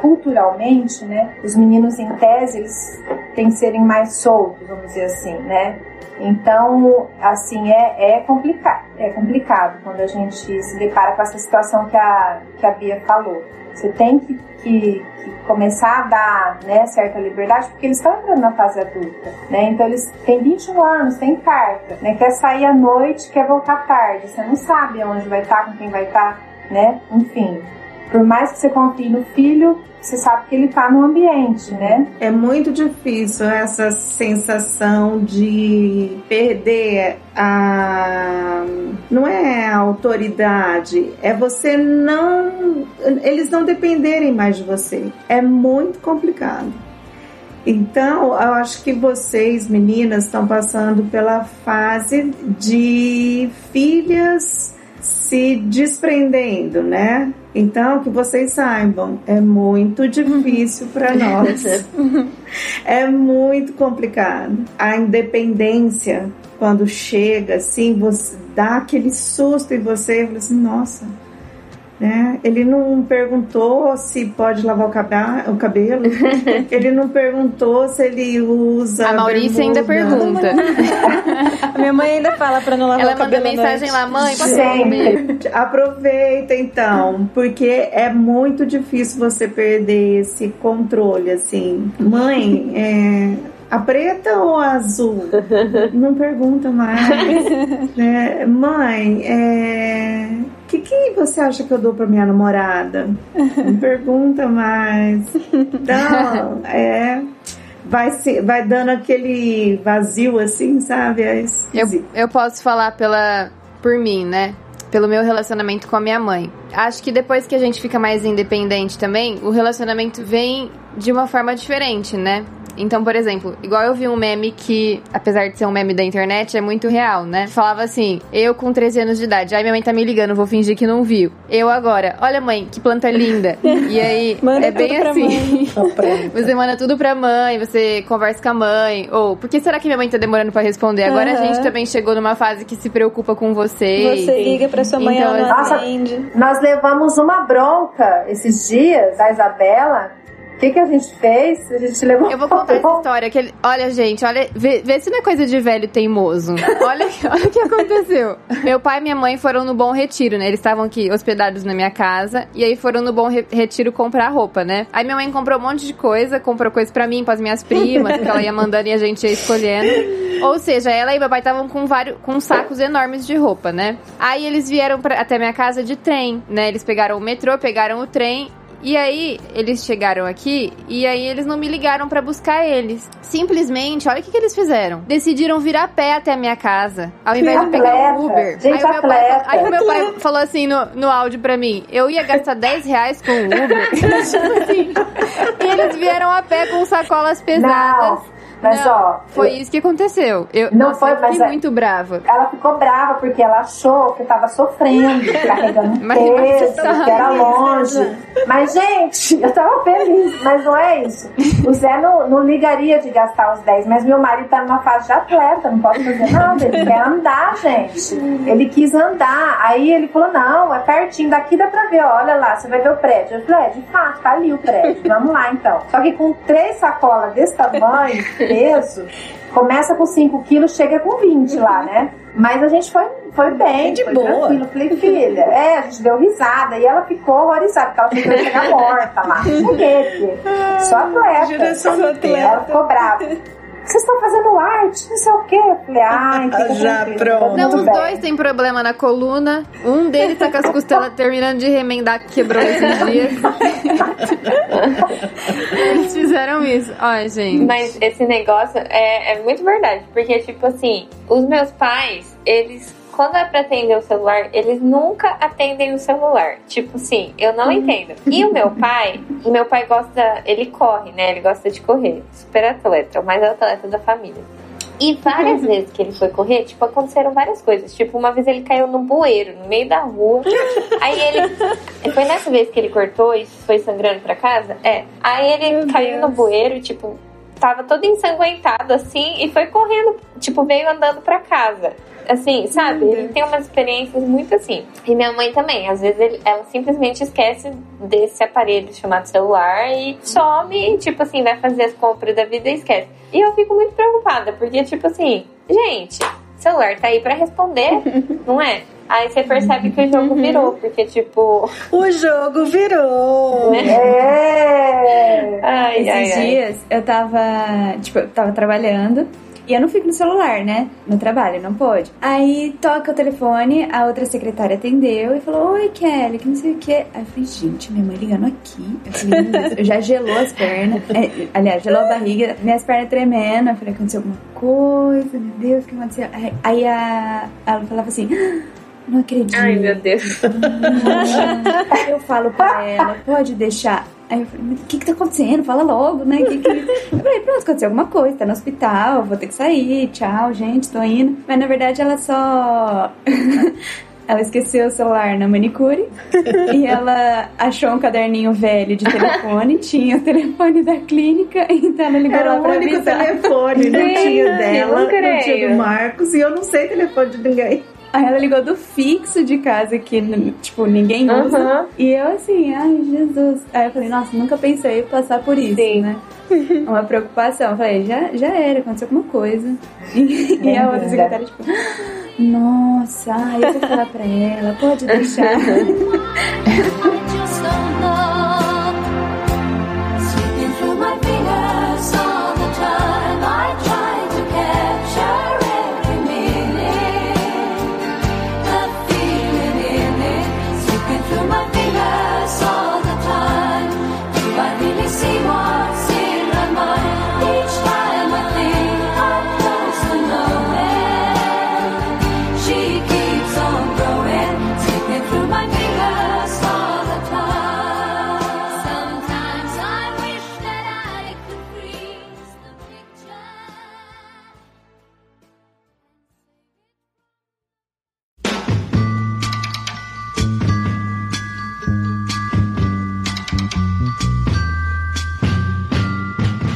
culturalmente, né, os meninos em tese, eles têm que serem mais soltos, vamos dizer assim, né? Então, assim, é, é complicado. É complicado quando a gente se depara com essa situação que a, que a Bia falou. Você tem que, que, que começar a dar né, certa liberdade, porque eles estão entrando na fase adulta, né? Então eles têm 21 anos, têm carta, né? Quer sair à noite, quer voltar tarde. Você não sabe onde vai estar, com quem vai estar, né? Enfim, por mais que você confie no filho, você sabe que ele está no ambiente, né? É muito difícil essa sensação de perder a. Não é a autoridade, é você não. Eles não dependerem mais de você. É muito complicado. Então, eu acho que vocês, meninas, estão passando pela fase de filhas se desprendendo, né? Então, que vocês saibam, é muito difícil para nós. é muito complicado. A independência, quando chega, assim, você dá aquele susto em você e fala assim, nossa, né? Ele não perguntou se pode lavar o, cabelo, ele não perguntou se ele usa. A Maurícia ainda pergunta. a minha mãe ainda fala para não lavar Ela o cabelo. Ela manda mensagem lá, mãe, pode comer. Aproveita então, porque é muito difícil você perder esse controle, assim. Mãe, é a preta ou a azul? Não pergunta mais. né? Mãe, é... o que, que você acha que eu dou pra minha namorada? Não pergunta mais. Então, é vai, se, vai dando aquele vazio assim, sabe? É eu, eu posso falar pela, por mim, né? Pelo meu relacionamento com a minha mãe. Acho que depois que a gente fica mais independente também, o relacionamento vem de uma forma diferente, né? Então, por exemplo, igual eu vi um meme que, apesar de ser um meme da internet, é muito real, né? Falava assim: eu com 13 anos de idade, aí minha mãe tá me ligando, vou fingir que não viu. Eu agora, olha mãe, que planta linda. e aí, Manda é bem tudo pra assim. mãe. Você manda tudo pra mãe, você conversa com a mãe. Ou, por que será que minha mãe tá demorando pra responder? Agora a Aham. gente também chegou numa fase que se preocupa com vocês. Você liga pra sua mãe, Então, ela não Nossa, atende. Nós levamos uma bronca esses dias da Isabela. O que, que a gente fez? A gente levou Eu vou contar essa história. Que ele- olha, gente, olha, vê, vê se não é coisa de velho teimoso. Olha, olha o que aconteceu. Meu pai e minha mãe foram no Bom Retiro, né? Eles estavam aqui hospedados na minha casa. E aí foram no Bom Re- Retiro comprar roupa, né? Aí minha mãe comprou um monte de coisa. Comprou coisa pra mim, pras minhas primas, que ela ia mandando e a gente ia escolhendo. Ou seja, ela e meu pai estavam com vários com sacos enormes de roupa, né? Aí eles vieram pra, até minha casa de trem, né? Eles pegaram o metrô, pegaram o trem e aí, eles chegaram aqui e aí eles não me ligaram pra buscar eles. Simplesmente, olha o que, que eles fizeram. Decidiram vir a pé até a minha casa, ao invés de pegar atleta. um Uber. Gente, aí, o meu pai, aí o meu pai falou assim no, no áudio pra mim: eu ia gastar 10 reais com o Uber. tipo assim. E eles vieram a pé com sacolas pesadas. Não, mas Não, ó, Foi eu- isso que aconteceu. Eu, Não nossa, foi, eu fiquei mas é- muito brava. Ela ficou brava porque ela achou que eu tava sofrendo, carregando um peso, que era mesmo. longe. Mas, gente, eu tava feliz, mas não é isso. O Zé não, não ligaria de gastar os 10, mas meu marido tá numa fase de atleta, não posso fazer nada. Ele quer andar, gente. Ele quis andar. Aí ele falou: não, é pertinho, daqui dá pra ver, olha lá, você vai ver o prédio. Eu falei: é, de fato, tá ali o prédio. Vamos lá então. Só que com três sacolas desse tamanho, peso. Começa com 5 quilos, chega com 20 lá, né? Mas a gente foi, foi bem, De foi boa. tranquilo. Falei, filha, é, a gente deu risada. E ela ficou horrorizada, porque ela ia chegar morta lá. Por quê? Porque só atleta. Ela atleta. ficou brava. Vocês estão fazendo arte, não sei o quê. Eu falei, ai, fica Já pronto. tá Não, os bem. dois têm problema na coluna. Um deles tá com as costelas terminando de remendar, que quebrou esses dias. Eles fizeram isso. Ai, gente. Mas esse negócio é, é muito verdade. Porque, tipo assim, os meus pais, eles. Quando é pra atender o celular, eles nunca atendem o celular. Tipo assim, eu não entendo. E o meu pai, o meu pai gosta, ele corre, né? Ele gosta de correr. Super atleta, o mais atleta da família. E várias vezes que ele foi correr, tipo, aconteceram várias coisas. Tipo, uma vez ele caiu no bueiro, no meio da rua. Aí ele. Foi nessa vez que ele cortou e foi sangrando pra casa? É. Aí ele Meu caiu no Deus. bueiro, tipo, tava todo ensanguentado assim e foi correndo, tipo, veio andando pra casa. Assim, sabe? Ele tem umas experiências muito assim. E minha mãe também. Às vezes ele- ela simplesmente esquece desse aparelho chamado celular e some, e, tipo assim, vai fazer as compras da vida e esquece. E eu fico muito preocupada, porque, tipo assim, gente, celular tá aí pra responder, não é? Aí você percebe que o jogo virou, porque, tipo. O jogo virou. É. Ai, Esses ai, ai. dias eu tava, tipo, eu tava trabalhando e eu não fico no celular, né? No trabalho, não pode. Aí toca o telefone, a outra secretária atendeu e falou: Oi, Kelly, que não sei o que. Aí eu falei: Gente, minha mãe ligando aqui. Eu falei: já gelou as pernas. É, aliás, gelou a barriga, minhas pernas tremendo. Eu falei: Aconteceu alguma coisa, meu Deus, o que aconteceu? Aí, a, ela falava assim: "Ah, Não acredito. Ai, meu Deus. Eu falo pra ela, pode deixar. Aí eu falei, mas o que que tá acontecendo? Fala logo, né? Que que... Eu falei, pronto, aconteceu alguma coisa, tá no hospital, vou ter que sair, tchau, gente, tô indo. Mas na verdade ela só. Ela esqueceu o celular na manicure e ela achou um caderninho velho de telefone, tinha o telefone da clínica, então ela ligou Era lá o pra único avisar. telefone, não tinha dela, não não tinha do Marcos e eu não sei telefone de ninguém. Aí ela ligou do fixo de casa que, tipo, ninguém usa. E eu assim, ai, Jesus. Aí eu falei, nossa, nunca pensei em passar por isso, Sim. né? Uma preocupação. Eu falei, já, já era, aconteceu alguma coisa. E, e a outra secretária, tipo, nossa, ai, eu vou falar pra ela, pode deixar. Slipping through my fingers all the time. I try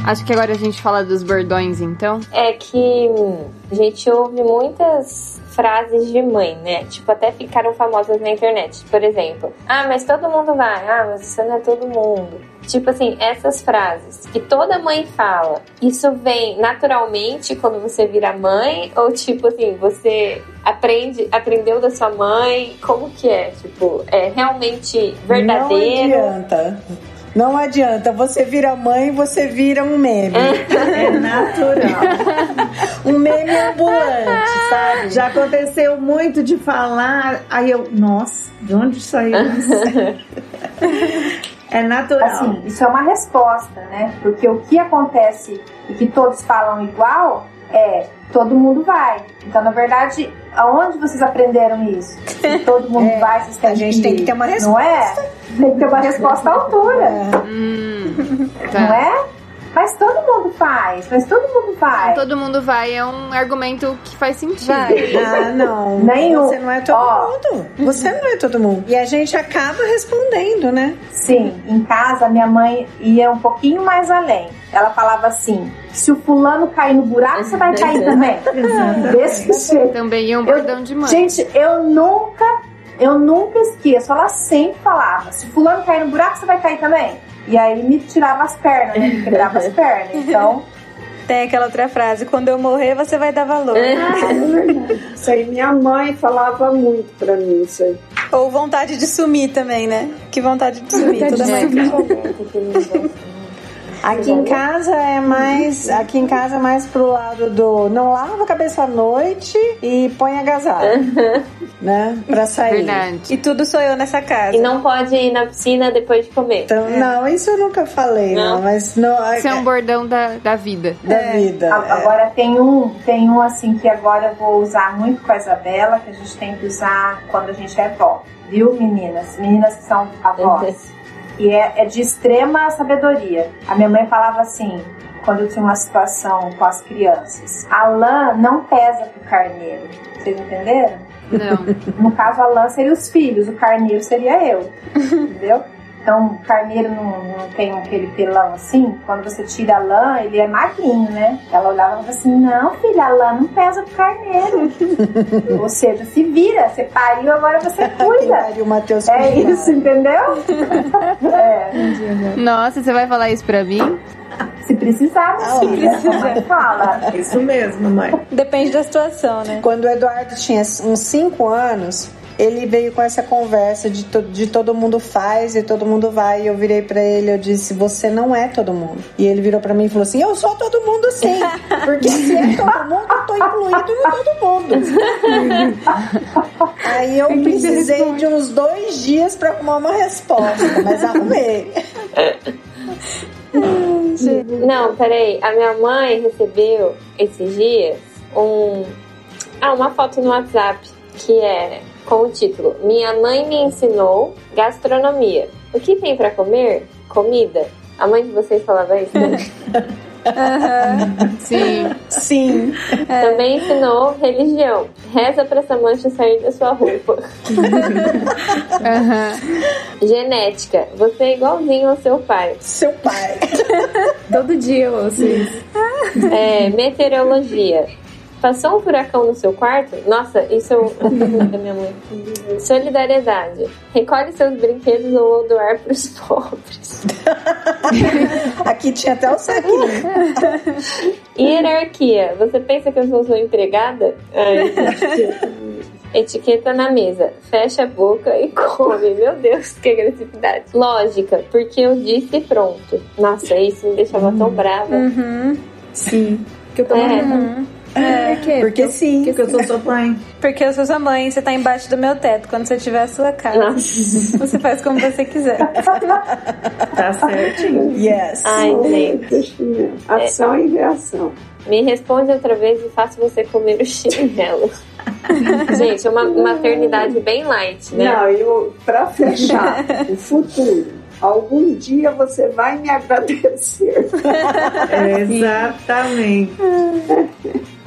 Acho que agora a gente fala dos bordões, então. É que hum, a gente ouve muitas frases de mãe, né? Tipo, até ficaram famosas na internet. Por exemplo, ah, mas todo mundo vai. Ah, mas isso não é todo mundo. Tipo assim, essas frases que toda mãe fala, isso vem naturalmente quando você vira mãe? Ou tipo assim, você aprende, aprendeu da sua mãe? Como que é? Tipo, é realmente verdadeiro? Não adianta. Não adianta. Você vira mãe, você vira um meme. É natural. um meme ambulante, sabe? Já aconteceu muito de falar, aí eu, nossa, de onde saiu isso? É natural. Assim, isso é uma resposta, né? Porque o que acontece e que todos falam igual é todo mundo vai. Então, na verdade, aonde vocês aprenderam isso? Se todo mundo É, vai, vocês têm a gente tem que ter uma Não é? Tem que ter uma resposta à altura, Hum, não tá. é? Mas todo mundo faz, mas todo mundo vai. Todo mundo vai é um argumento que faz sentido. Ah, não. Nenhum. Você não é todo Ó. mundo. Você não é todo mundo. E a gente acaba respondendo, né? Sim, em casa minha mãe ia um pouquinho mais além. Ela falava assim: se o fulano cair no buraco, você vai cair também. Desse jeito. Também é um bordão de mãe. Gente, eu nunca, eu nunca esqueço. Ela sempre falava: se fulano cair no buraco, você vai cair também. E aí me tirava as pernas, né? Me quebrava as pernas. Então, Tem aquela outra frase: quando eu morrer, você vai dar valor. Isso aí minha mãe falava muito pra mim, isso aí. Ou vontade de sumir também, né? Que vontade de sumir, toda mãe. Aqui em casa é mais. Aqui em casa é mais pro lado do não lava a cabeça à noite e põe agasalho. né? Pra sair. Verdade. E tudo sou eu nessa casa. E não pode ir na piscina depois de comer. Então, não, isso eu nunca falei, não, Não? mas não, Isso é um bordão da, da vida. da vida. a- é. agora tem um, tem um assim que agora eu vou usar muito com a Isabela, que a gente tem que usar quando a gente é vó. Viu, meninas? Meninas que são avós. E é, é de extrema sabedoria. A minha mãe falava assim, quando eu tinha uma situação com as crianças: a lã não pesa pro carneiro. Vocês entenderam? Não. No caso, a lã seria os filhos, o carneiro seria eu. Entendeu? Então, o carneiro não, não tem aquele pelão assim. Quando você tira a lã, ele é magrinho, né? Ela olhava e falava assim: Não, filha, a lã não pesa pro carneiro. Ou seja, se vira, você pariu, agora você cuida. Matheus É isso, entendeu? é. Nossa, você vai falar isso pra mim? Se precisar, minha filha. A mãe fala. Isso mesmo, mãe. Depende da situação, né? Quando o Eduardo tinha uns 5 anos, ele veio com essa conversa de, to- de todo mundo faz e todo mundo vai. E eu virei pra ele, eu disse: Você não é todo mundo. E ele virou pra mim e falou assim: Eu sou todo mundo sim. Porque se é todo mundo, eu tô incluído em todo mundo. Aí eu precisei de uns dois dias pra arrumar uma resposta, mas arrumei. Não, peraí. A minha mãe recebeu esses dias um. Ah, uma foto no WhatsApp que é com o título Minha mãe me ensinou gastronomia. O que tem pra comer? Comida. A mãe de vocês falava isso? Sim. Sim. Também ensinou religião. Reza pra essa mancha sair da sua roupa. Aham. Genética. Você é igualzinho ao seu pai. Seu pai. Todo dia eu ouço isso. É, meteorologia. Passou um furacão no seu quarto? Nossa, isso eu da minha mãe. Solidariedade. Recolhe seus brinquedos ou doar pros pobres. Aqui tinha até o saquinho. Hierarquia. Você pensa que eu sou sua empregada? Ai, Etiqueta na mesa. Fecha a boca e come. Meu Deus, que agressividade. Lógica. Porque eu disse e pronto. Nossa, isso me deixava tão brava. Sim. Que eu tô É. É, por quê? Porque sim. Porque eu sou sua mãe. Porque eu sou sua mãe, você tá embaixo do meu teto. Quando você tiver a sua casa, Nossa. você faz como você quiser. Tá certinho. Yes. Ai, gente. Ação e reação. Me responde outra vez e faço você comer o chinelo. Gente, é uma maternidade bem light, né? Não, eu, pra fechar o futuro, algum dia você vai me agradecer. Exatamente.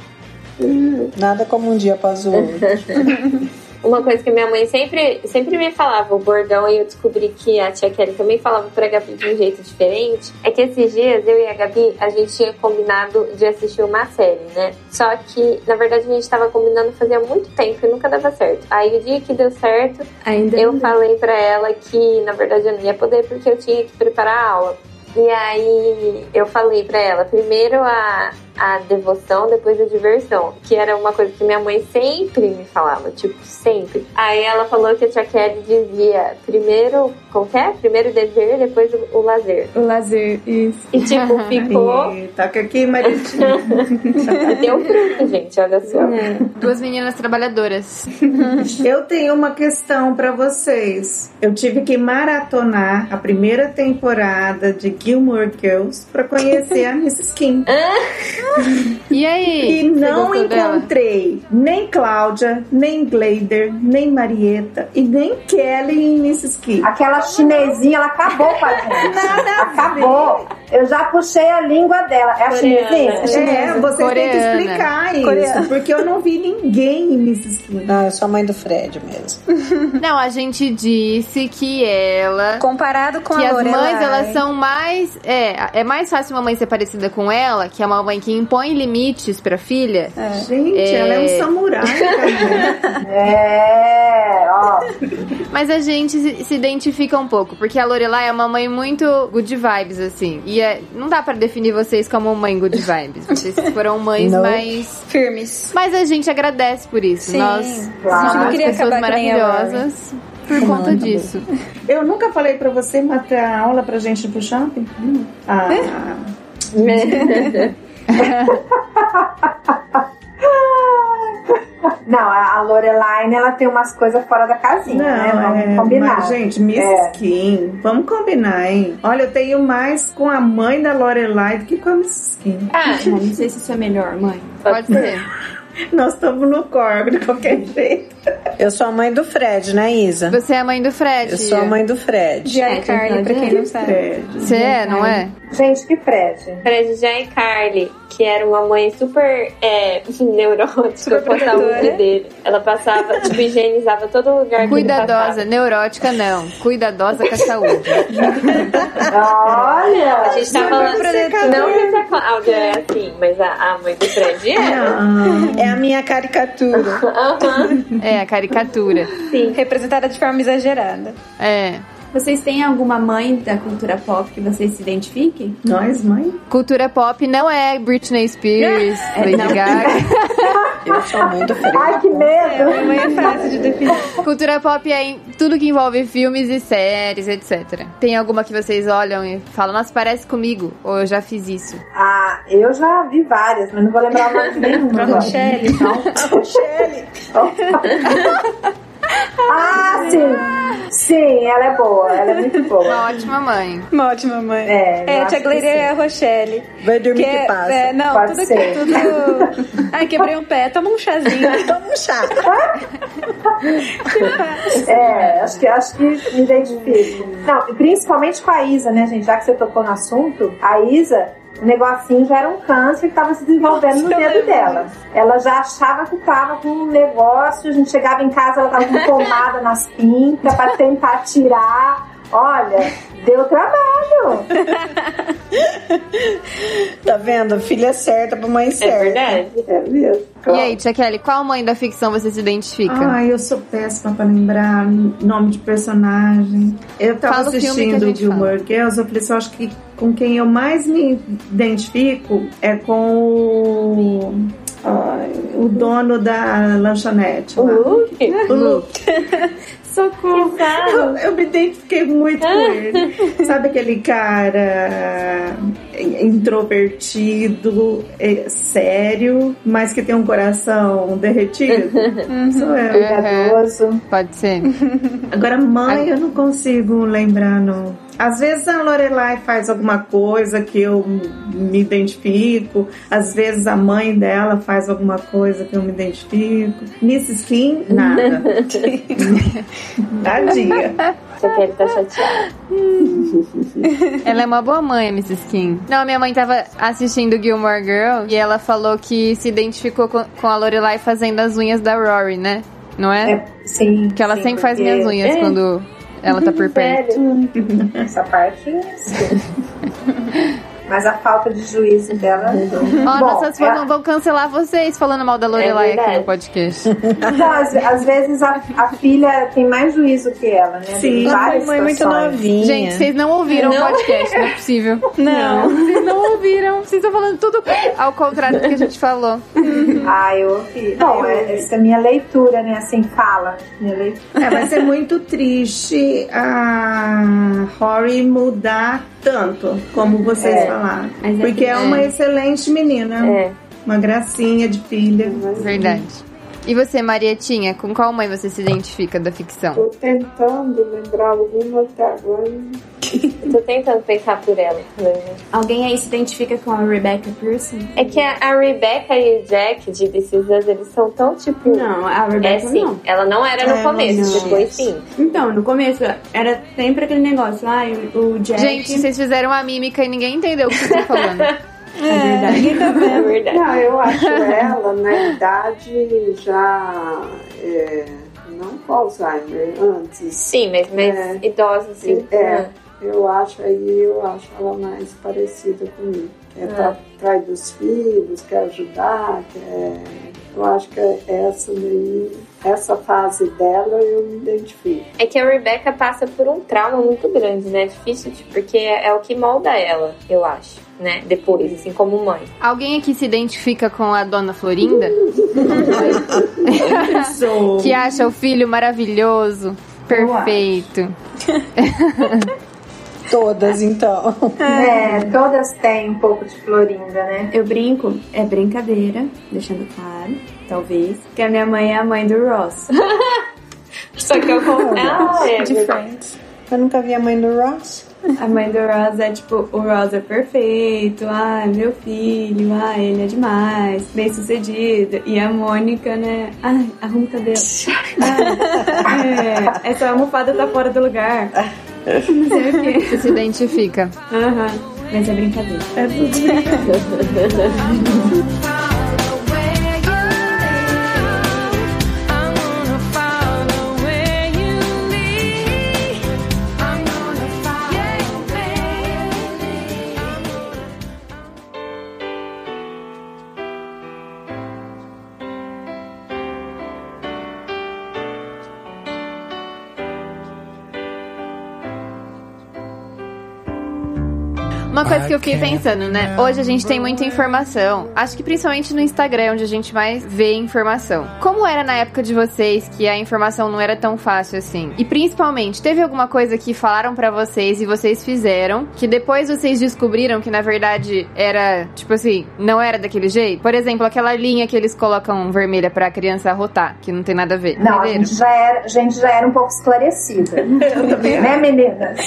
Nada como um dia após o outro. uma coisa que minha mãe sempre, sempre me falava, o bordão, e eu descobri que a tia Kelly também falava pra Gabi de um jeito diferente, é que esses dias eu e a Gabi, a gente tinha combinado de assistir uma série, né? Só que, na verdade, a gente tava combinando fazia muito tempo e nunca dava certo. Aí o dia que deu certo, Ainda eu não falei pra ela que, na verdade, eu não ia poder porque eu tinha que preparar a aula. E aí eu falei pra ela, primeiro a, a devoção, depois a diversão, que era uma coisa que minha mãe sempre me falava, tipo, sempre. Aí ela falou que a tia Kelly dizia, primeiro, que é? Primeiro o dever, depois o, o lazer. O lazer, isso. E tipo, ficou... E toca aqui, Maritinha. Deu fruto, gente, olha só. Duas meninas trabalhadoras. Eu tenho uma questão pra vocês. Eu tive que maratonar a primeira temporada de Gilmore Girls pra conhecer a Mrs. Kim. E aí? E não gostou dela? encontrei nem Cláudia, nem Glader, nem Marieta e nem Kelly em Mrs. Kim. Aquela chinesinha, ela acabou com a gente. Nada Acabou. Eu já puxei a língua dela. É a Coreana. chinesinha? É É, chinesa. você tem que explicar isso, Coreana. porque eu não vi ninguém em Mrs. Kim. Não, eu sou a mãe do Fred mesmo. Não, a gente disse que ela. Comparado com que a as Lorelai. mães, elas são mais. É, é mais fácil uma mãe ser parecida com ela, que é uma mãe que impõe limites pra filha. Gente, É. ela é um samurai também. É, ó. Mas a gente se, identifica um pouco, porque a Lorelai é uma mãe muito good vibes, assim. E é- não dá pra definir vocês como mãe good vibes. Vocês foram mães Não. mais. Firmes. Mas a gente agradece por isso. Sim. Nós Claro. somos pessoas maravilhosas por conta disso. Eu nunca falei pra você matar a aula pra gente ir pro shopping? Ah, Não, a Lorelaine, ela tem umas coisas fora da casinha, né? não, Vamos é, combinar. mas, gente, Mrs. É. Kim, vamos combinar, hein? Olha, eu tenho mais com a mãe da Lorelai do que com a Mrs. Kim. Ah, Não sei se isso é melhor, mãe. Pode ser. Nós estamos no corpo, de qualquer jeito. Eu sou a mãe do Fred, né, Isa? Você é a mãe do Fred. Eu sou a mãe do Fred. Já é Carly, pra quem não sabe. Você é, não é? Gente, que Fred. Fred já e Carly, que era uma mãe super é, neurótica Super com a saúde dele. Ela passava, tipo, higienizava todo lugar Cuidadosa, neurótica não. Cuidadosa com a saúde. Olha! A gente tá falando. Não que a Cláudia é assim, mas a, a mãe do Fred é. Não. É a minha caricatura. Aham, É, a caricatura. sim. Representada de forma exagerada. É. Vocês têm alguma mãe da cultura pop que vocês se identifiquem? Nós, mãe? Cultura pop não é Britney Spears, Lady Gaga. Eu sou mãe do. Ai, que medo! Minha mãe é fácil de definir. Cultura pop é em tudo que envolve filmes e séries, etc. Tem alguma que vocês olham e falam, nossa, parece comigo, ou eu já fiz isso. Ah, eu já vi várias, mas não vou lembrar o nome de nenhuma. Agora. Rochelle. Ah, sim! Sim, ela é boa, ela é muito boa. Uma ótima mãe. Uma ótima mãe. É, É, tia que sim. é a Rochelle. Vai dormir que, é- passa. é, não, Pode tudo, ser. tudo. Ai, quebrei um pé, toma um chazinho. Toma um chá. É, acho que, acho que me identifico. Não, principalmente com a Isa, né, gente? Já que você tocou no assunto, a Isa, o negocinho já era um câncer que estava se desenvolvendo no dedo dela. Ela já achava que estava com um negócio, a gente chegava em casa, ela estava com pomada nas pintas para tentar tirar. Olha, deu trabalho. Tá vendo? Filha certa pra mãe É certa. verdade. É mesmo. E aí, Tia Kelly, qual mãe da ficção você se identifica? Ai, eu sou péssima pra lembrar nome de personagem. Eu tava Fala assistindo Gilmore Girls, eu falei assim, eu acho que com quem eu mais me identifico é com o, ai, o dono da lanchonete. Luke? O Luke. Socorro. Eu, eu me identifiquei muito com ele. Sabe aquele cara introvertido, é, sério, mas que tem um coração derretido? Sou eu. Cuidadoso. Pode ser. Agora, mãe, eu não consigo lembrar, não. Às vezes a Lorelai faz alguma coisa que eu me identifico, às vezes a mãe dela faz alguma coisa que eu me identifico. Mrs. Kim, nada. Tadinha. Você quer tá chateada. Ela é uma boa mãe, Mrs. Kim. Não, minha mãe tava assistindo Gilmore Girl e ela falou que se identificou com, a Lorelai fazendo as unhas da Rory, né? não é? É, sim. que ela sim, sempre faz porque- minhas unhas É, quando ela tá por perto. Essa parte, sim. Mas a falta de juízo dela. Ó, Bom, nossas fãs é- não vão cancelar vocês falando mal da Lorelai aqui verdade. no podcast. Então, às, às vezes a, a filha tem mais juízo que ela, né? Sim, várias mãe muito situações. novinha. Gente, vocês não ouviram o podcast, não é possível. Não. Vocês não ouviram. Vocês estão falando tudo ao contrário do que a gente falou. Ah, eu ouvi. Bom, é, essa é a minha leitura, né? Assim, fala. Minha leitura. É, vai ser muito triste a Rory mudar tanto, como vocês É. falaram. É Porque é que- uma é. excelente menina. É. Uma gracinha de filha. Verdade. E você, Marietinha, com qual mãe você se identifica da ficção? Tô tentando lembrar alguma até agora. Tô tentando pensar por ela. né? Alguém aí se identifica com a Rebecca Pearson? É que a, a Rebecca e o Jack de This Is Us, eles são tão tipo. Não, a É Rebecca sim, não. ela não era no É, começo, não. depois sim. Então, no começo era sempre aquele negócio, ah, o Jack. Gente, vocês fizeram a mímica e ninguém entendeu o que vocês estão falando. É verdade. É verdade. Não, eu acho ela na idade já. É, não com Alzheimer, antes. Sim, mas mais É. idosa, assim. É, eu acho aí, eu acho ela mais parecida comigo. É, tá atrás dos filhos, quer ajudar, quer. Eu acho que essa daí, essa fase dela eu me identifico. É que a Rebecca passa por um trauma muito grande, né? Difícil, tipo, porque é, é o que molda ela, eu acho, né? Depois, assim, como mãe. Alguém aqui se identifica com a dona Florinda? Que acha o filho maravilhoso, perfeito. Todas, então. É, todas têm um pouco de Florinda, né? Eu brinco, é brincadeira, deixando claro, talvez, que a minha mãe é a mãe do Ross. Só que eu. Ah, é. De Friends. Eu nunca vi a mãe do Ross. A mãe do Ross é tipo, o Ross é perfeito, ai, meu filho, ai, ele é demais, bem sucedido. E a Mônica, né, ai, arruma o cabelo. Ai, é, essa almofada tá fora do lugar. Não sei o quê. Você se identifica. Aham, mas é brincadeira. É tudo Uma que eu fiquei pensando, né? Hoje a gente tem muita informação. Acho que principalmente no Instagram, onde a gente mais vê informação. Como era na época de vocês que a informação não era tão fácil assim? E principalmente, teve alguma coisa que falaram pra vocês e vocês fizeram que depois vocês descobriram que na verdade era, tipo assim, não era daquele jeito? Por exemplo, aquela linha que eles colocam vermelha pra criança arrotar, que não tem nada a ver. Não, a gente já era, a gente já era um pouco esclarecida. né, meninas?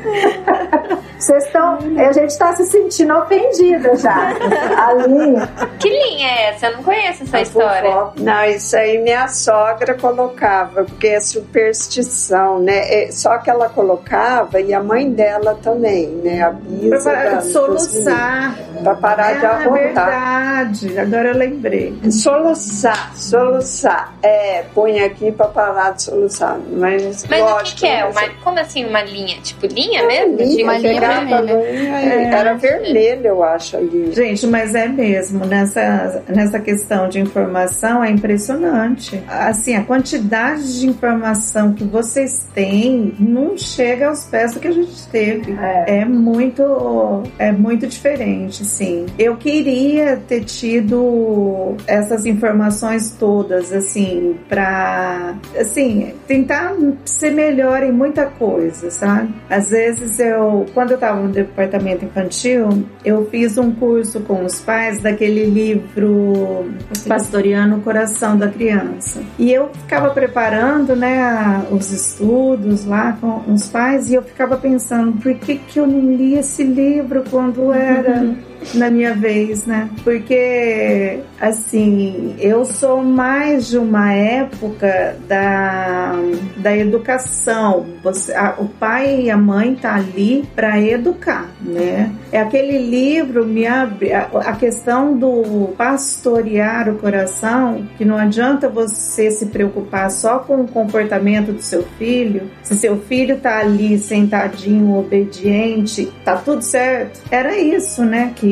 Vocês estão. A gente tá se sentindo ofendida já. A linha. Que linha é essa? Eu não conheço essa história. Vovó- Não, isso aí minha sogra colocava, porque é superstição, né? É, só que ela colocava e a mãe dela também, né? A Bisa. Pra parar da- de soluçar. Pra parar de Ah, arrotar. verdade. Agora eu lembrei. Soluçar, soluçar. É, põe aqui pra parar de soluçar. Mas, Mas o que, que é? mas- Uma, como assim uma linha? Tipo linha mesmo? Linha, De- Uma linha vermelha. a linha e Era vermelha, eu acho, ali. Gente, mas é mesmo, nessa, nessa questão de informação é impressionante. Assim, a quantidade de informação que vocês têm não chega aos pés do que a gente teve. É. É muito, é muito diferente, sim. Eu queria ter tido essas informações todas, assim, pra, assim, tentar ser melhor em muita coisa, sabe? Às vezes eu, quando eu tava no departamento infantil, eu fiz um curso com os pais daquele livro Pastoriano Coração da Criança. E eu ficava preparando, né, os estudos lá com os pais e eu ficava pensando, por que que eu não li esse livro quando era na minha vez, né? Porque, assim, eu sou mais de uma época da, da educação. Você, a- o pai e a mãe tá ali para educar, né? É aquele livro me abre a, a questão do pastorear o coração, que não adianta você se preocupar só com o comportamento do seu filho. Se seu filho tá ali sentadinho, obediente, tá tudo certo. Era isso, né? Que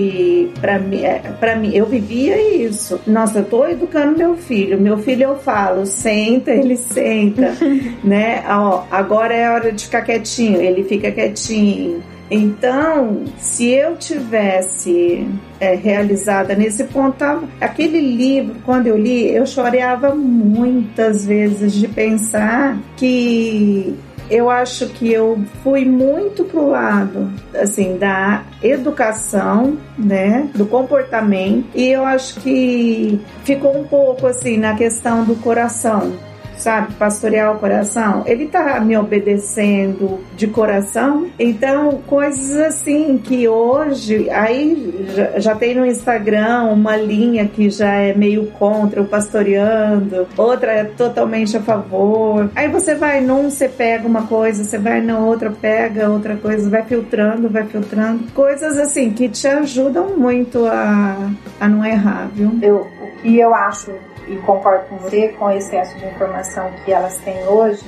para mim, para mim, eu vivia isso. Nossa, eu tô educando meu filho. Meu filho eu falo, senta, ele senta, né? Ó, agora é hora de ficar quietinho, ele fica quietinho. Então, se eu tivesse é, realizada nesse ponto, aquele livro, quando eu li, eu choreava muitas vezes de pensar que eu acho que eu fui muito pro lado assim da educação, né, do comportamento, e eu acho que ficou um pouco assim na questão do coração, sabe, pastorear o coração, ele tá me obedecendo de coração. Então, coisas assim que hoje, aí já, já tem no Instagram uma linha que já é meio contra o pastoreando, outra é totalmente a favor. Aí você vai num, você pega uma coisa, você vai na outra, pega outra coisa, vai filtrando, vai filtrando. Coisas assim que te ajudam muito a, a não errar, viu? Eu, que eu acho e concordo com você com o excesso de informação que elas têm hoje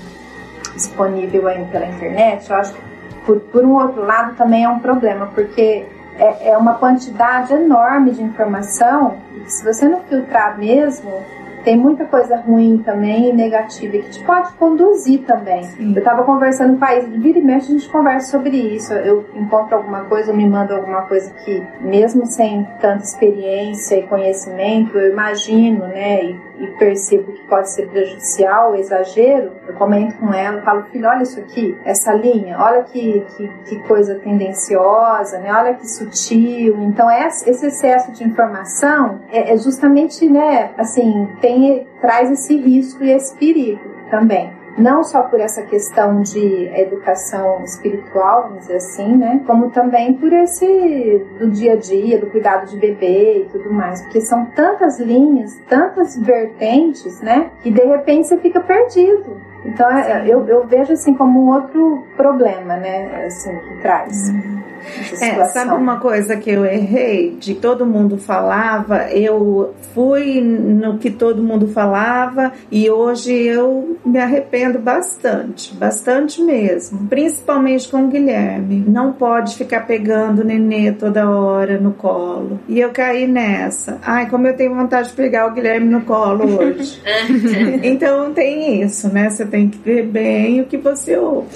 disponível aí pela internet, eu acho que por, por um outro lado também é um problema, porque é, é uma quantidade enorme de informação que se você não filtrar mesmo, tem muita coisa ruim também e negativa que te pode conduzir também. Sim. Eu tava conversando com a Isa, vira e mexe a gente conversa sobre isso. Eu encontro alguma coisa, eu me mando alguma coisa que, mesmo sem tanta experiência e conhecimento, eu imagino, né, e, e percebo que pode ser prejudicial, exagero. Eu comento com ela, falo, filho, olha isso aqui, essa linha, olha que, que, que coisa tendenciosa, né, olha que sutil. Então, esse esse excesso de informação é, é justamente, né, assim, tem, traz esse risco e esse perigo também não só por essa questão de educação espiritual, vamos dizer assim, né, como também por esse do dia a dia, do cuidado de bebê e tudo mais, porque são tantas linhas, tantas vertentes, né, que de repente você fica perdido. Então é- eu, eu vejo assim como um outro problema, né, assim que traz. Essa É, sabe uma coisa que eu errei? De todo mundo falava, eu fui no que todo mundo falava e hoje eu me arrependo bastante, bastante mesmo. Principalmente com o Guilherme. Não pode ficar pegando o nenê toda hora no colo. E eu caí nessa. Ai, como eu tenho vontade de pegar o Guilherme no colo hoje. então tem isso, né? Você tem que ver bem o que você ouve.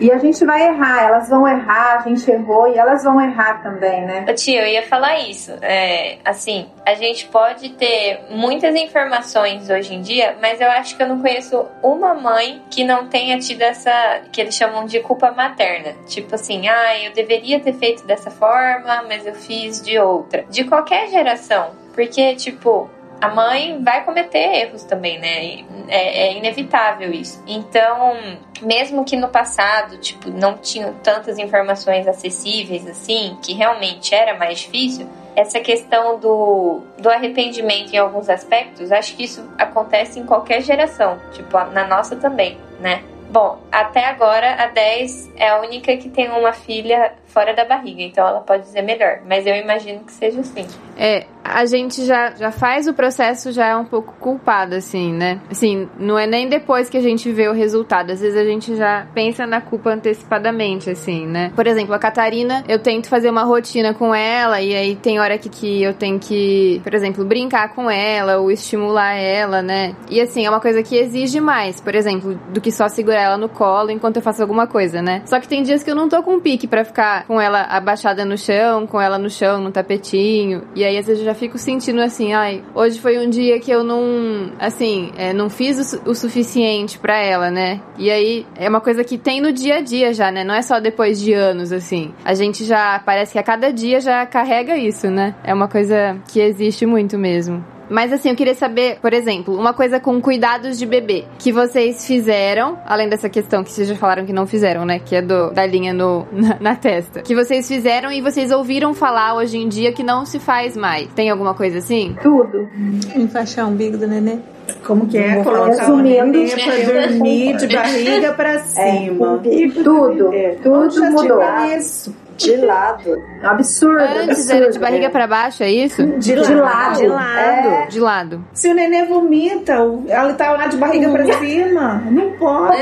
E a gente vai errar, elas vão errar, a gente errou e elas vão errar também, né? Ô, Tia, eu ia falar isso. É, assim, a gente pode ter muitas informações hoje em dia, mas eu acho que eu não conheço uma mãe que não tenha tido essa, que eles chamam de culpa materna. Tipo assim, ah, eu deveria ter feito dessa forma, mas eu fiz de outra. De qualquer geração. Porque, tipo, a mãe vai cometer erros também, né? É, é inevitável isso. Então, mesmo que no passado, tipo, não tinham tantas informações acessíveis assim, que realmente era mais difícil, essa questão do, do arrependimento em alguns aspectos, acho que isso acontece em qualquer geração, tipo, na nossa também, né? Bom, até agora a 10 é a única que tem uma filha fora da barriga, então ela pode dizer melhor, mas eu imagino que seja assim. É, a gente já, já faz o processo já é um pouco culpado, assim, né? Assim, não é nem depois que a gente vê o resultado. Às vezes a gente já pensa na culpa antecipadamente, assim, né? Por exemplo, a Catarina, eu tento fazer uma rotina com ela, e aí tem hora que, que eu tenho que, por exemplo, brincar com ela ou estimular ela, né? E assim, é uma coisa que exige mais, por exemplo, do que só segurar ela no colo enquanto eu faço alguma coisa, né? Só que tem dias que eu não tô com pique pra ficar com ela abaixada no chão, com ela no chão, no tapetinho. E aí, às vezes, eu já fico sentindo assim, ai, hoje foi um dia que eu não, assim, é, não fiz o, o suficiente pra ela, né? E aí, é uma coisa que tem no dia a dia já, né? Não é só depois de anos, assim. A gente já, parece que a cada dia já carrega isso, né? É uma coisa que existe muito mesmo. Mas assim, eu queria saber, por exemplo, uma coisa com cuidados de bebê que vocês fizeram, além dessa questão que vocês já falaram que não fizeram, né? Que é do, da linha no, na, na testa. Que vocês fizeram e vocês ouviram falar hoje em dia que não se faz mais. Tem alguma coisa assim? Tudo. Enfaixar o umbigo do nenê. Como que é? Colocar o resumindo. neném pra dormir de barriga pra cima. Tudo. Tudo Já mudou. tive Isso. De lado. É absurdo. Antes absurdo. era de barriga pra baixo, é isso? De De lado. lado. De lado. De lado. Se o neném vomita, ela tá lá de barriga pra cima. Não pode.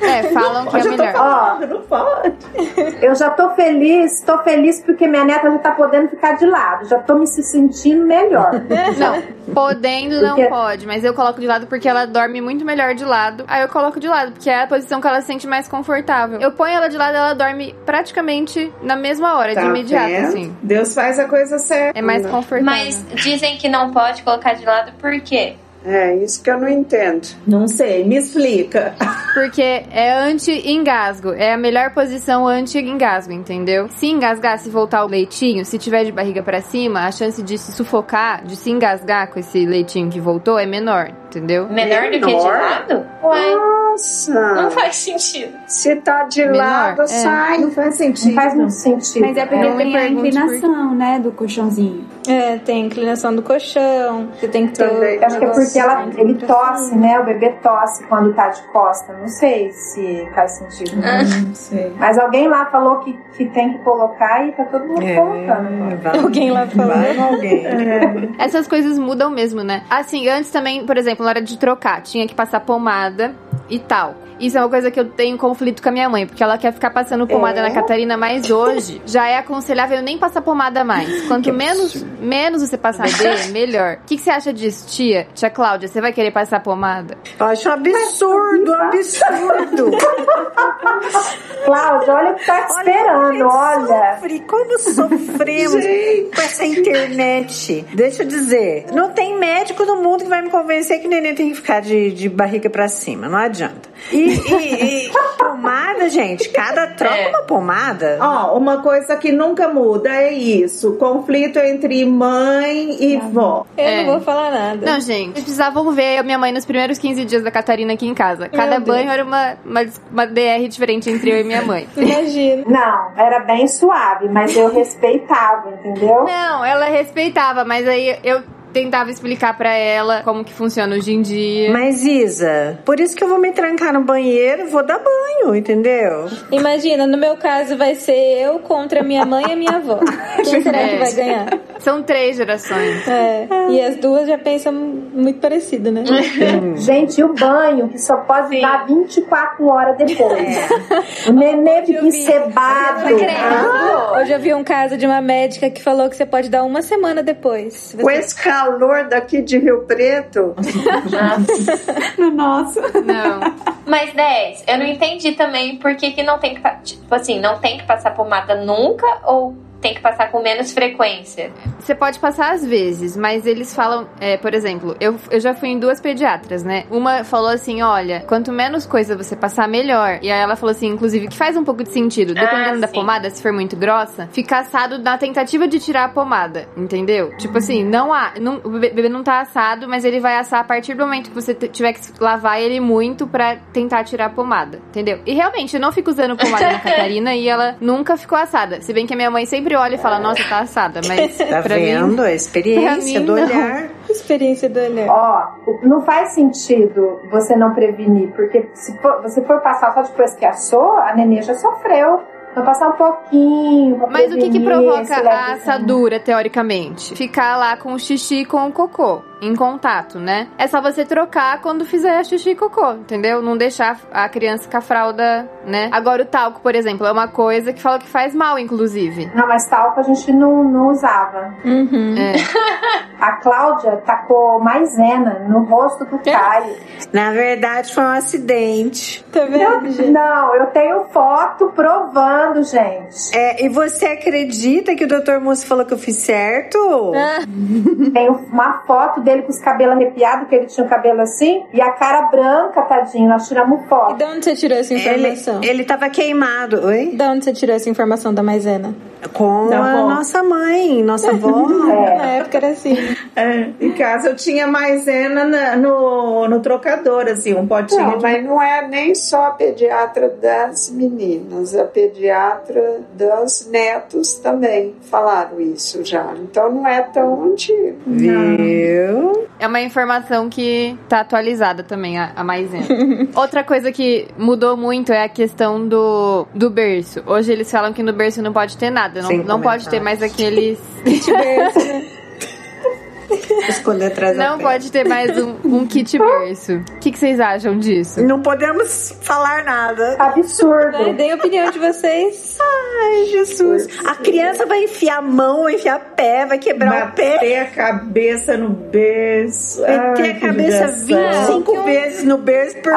É, falam que é Eu já tô melhor. falando, não pode. Eu já tô feliz, tô feliz porque minha neta já tá podendo ficar de lado. Já tô me se sentindo melhor. Não, podendo não Porque- pode, mas eu coloco de lado porque ela dorme muito melhor de lado. Aí eu coloco de lado, porque é a posição que ela se sente mais confortável. Eu ponho ela de lado, ela dorme praticamente na mesma hora, de Tá imediato, vendo? assim. Deus faz a coisa certa. É mais confortável. Mas dizem que não pode colocar de lado por quê? É isso que eu não entendo. Não sei, me explica. Porque é anti-engasgo. É a melhor posição anti-engasgo, entendeu? Se engasgar, se voltar o leitinho, se tiver de barriga pra cima, a chance de se sufocar, de se engasgar com esse leitinho que voltou é menor, entendeu? Menor, do que de Menor? lado? Ué, Nossa! não faz sentido. Se tá de Menor, lado, é. sai. Não faz Não sentido. faz muito sentido. Mas é porque Não me tem a inclinação, né, do colchãozinho. É, tem inclinação do colchão. Você tem que ter. Também. acho que é porque ela, negócio ele tosse, né? O bebê tosse quando tá de costa. Não sei se faz sentido. Não sei. Mas alguém lá falou que, que tem que colocar e tá todo mundo É, colocando. vai- Alguém lá falou. Alguém. Essas coisas mudam mesmo, né? Assim, antes também, por exemplo, na hora de trocar, tinha que passar pomada e tal. Isso é uma coisa que eu tenho conflito com a minha mãe, porque ela quer ficar passando pomada na Catarina, mas hoje já é aconselhável nem passar pomada mais. Quanto menos, menos você passar bebê, melhor. O que, que você acha disso, tia? Tia Cláudia, você vai querer passar pomada? Eu acho um absurdo, um absurdo. Cláudia, olha o que tá te esperando, olha. Sofre, como sofremos com essa internet. Deixa eu dizer, não tem médico no mundo que vai me convencer que o neném tem que ficar de, de barriga pra cima, não adianta. E, e- e pomada, gente, cada troca É. uma pomada. Ó, uma coisa que nunca muda é isso: conflito entre mãe e vó. Eu É. não vou falar nada. Não, gente, precisavam ver a minha mãe nos primeiros 15 dias da Catarina aqui em casa. Cada banho era uma, uma, uma DR diferente entre eu e minha mãe. Imagina. Não, era bem suave, mas eu respeitava, entendeu? Não, ela respeitava, mas aí eu tentava explicar pra ela como que funciona hoje em dia. Mas Isa, por isso que eu vou me trancar no banheiro e vou dar banho, entendeu? Imagina, no meu caso vai ser eu contra minha mãe e a minha avó. Quem será que É. vai ganhar? São três gerações. É. E as duas já pensam muito parecido, né? Gente, e o banho, que só pode dar 24 horas depois. O nenê fica encebado. Hoje eu vi um caso de uma médica que falou que você pode dar uma semana depois. Com você- esse calor daqui de Rio Preto, Nossa. Não. Mas 10, eu não entendi também por que, que não tem que. Tipo assim, não tem que passar pomada nunca ou tem que passar com menos frequência? Você pode passar às vezes, mas eles falam, é, por exemplo, eu, eu já fui em duas pediatras, né? Uma falou assim: olha, quanto menos coisa você passar, melhor. E aí ela falou assim, inclusive, que faz um pouco de sentido. Dependendo Ah, da pomada, se for muito grossa, fica assado na tentativa de tirar a pomada, entendeu? Tipo assim, não há. Não, o bebê não tá assado, mas ele vai assar a partir do momento que você tiver que lavar ele muito pra tentar tirar a pomada, entendeu? E realmente, eu não fico usando pomada na Catarina e ela nunca ficou assada. Se bem que a minha mãe sempre olha e fala, nossa, tá assada, mas Tá pra mim. vendo? A experiência pra mim, do não. olhar. Experiência do olhar. Ó, não faz sentido você não prevenir, porque se for- você for passar só depois que assou, a nenê já sofreu. Então passar um pouquinho. Mas o que que provoca a assadura, teoricamente? Ficar lá com o xixi e com o cocô em contato, né? É só você trocar quando fizer xixi e cocô, entendeu? Não deixar a criança com a fralda, né? Agora o talco, por exemplo, é uma coisa que fala que faz mal, inclusive. Não, mas talco a gente não, não usava. Uhum. A Cláudia tacou maisena no rosto do Caio. Na verdade, foi um acidente. Tá vendo? Não, eu tenho foto provando gente. É, e você acredita que o Dr. Mussi falou que eu fiz certo? Tem uma foto dele com os cabelos arrepiados, que ele tinha o cabelo assim, e a cara branca, tadinho. Nós tiramos E foto. de onde você tirou essa Ele, informação? ele tava queimado, oi? De onde você tirou essa informação da maisena? Com Da a avó. nossa mãe, nossa avó. Na época era assim. É, em casa eu tinha maisena na- no, no trocador, assim, um potinho Não, de mas não é nem só a pediatra das meninas, a pediatra dos netos também falaram isso já. Então não é tão antigo. Viu? É uma informação que tá atualizada também, a, a maisena. Outra coisa que mudou muito é a questão do, do berço. Hoje eles falam que no berço não pode ter nada. Não, Sem não pode ter mais aqueles. Escolher atrás da Não pode ter mais um, um kit berço. O que, que vocês acham disso? Não podemos falar nada. Absurdo. Ai, Dei a opinião de vocês. Ai, Jesus. A criança vai enfiar a mão, vai enfiar pé, vai quebrar o pé. bater a cabeça no berço. Vai Ai, ter a cabeça judiação. 25 vezes no berço porque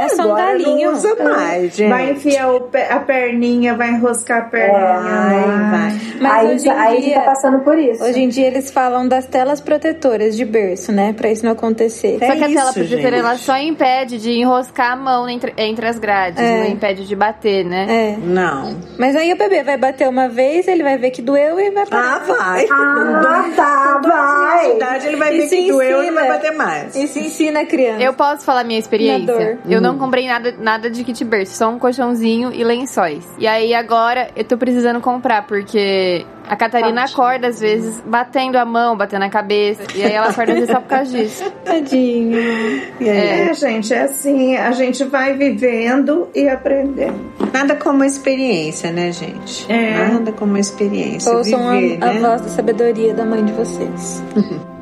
É só um galinho. não usa mais, gente. Vai enfiar o pé- a perninha, vai enroscar a perninha. Vai, lá. vai. Mas aí hoje em aí dia- tá passando por isso. Hoje em dia eles falam das telas protetoras de berço, né? Pra isso não acontecer. É Só que a tela isso, protetora gente. ela só impede de enroscar a mão entre, entre as grades, É. não impede de bater, né? É. Não. Mas aí o bebê vai bater uma vez, ele vai ver que doeu e vai parar. Ah, vai. Ah, tá, Com 12 anos de vai. E se que doeu e vai bater mais. Isso ensina a criança. Eu posso falar minha experiência? Eu não comprei nada, nada de kit berço, só um colchãozinho e lençóis. E aí agora eu tô precisando comprar, porque a Catarina acorda às vezes batendo a mão, batendo a cabeça. E aí ela acorda às vezes só por causa disso. Tadinho. Aí? É, gente, é assim, a gente vai vivendo e aprendendo. Nada como a experiência, né, gente? É. Nada como a experiência. Ouçam Viver, a, a né? voz da sabedoria da mãe de vocês.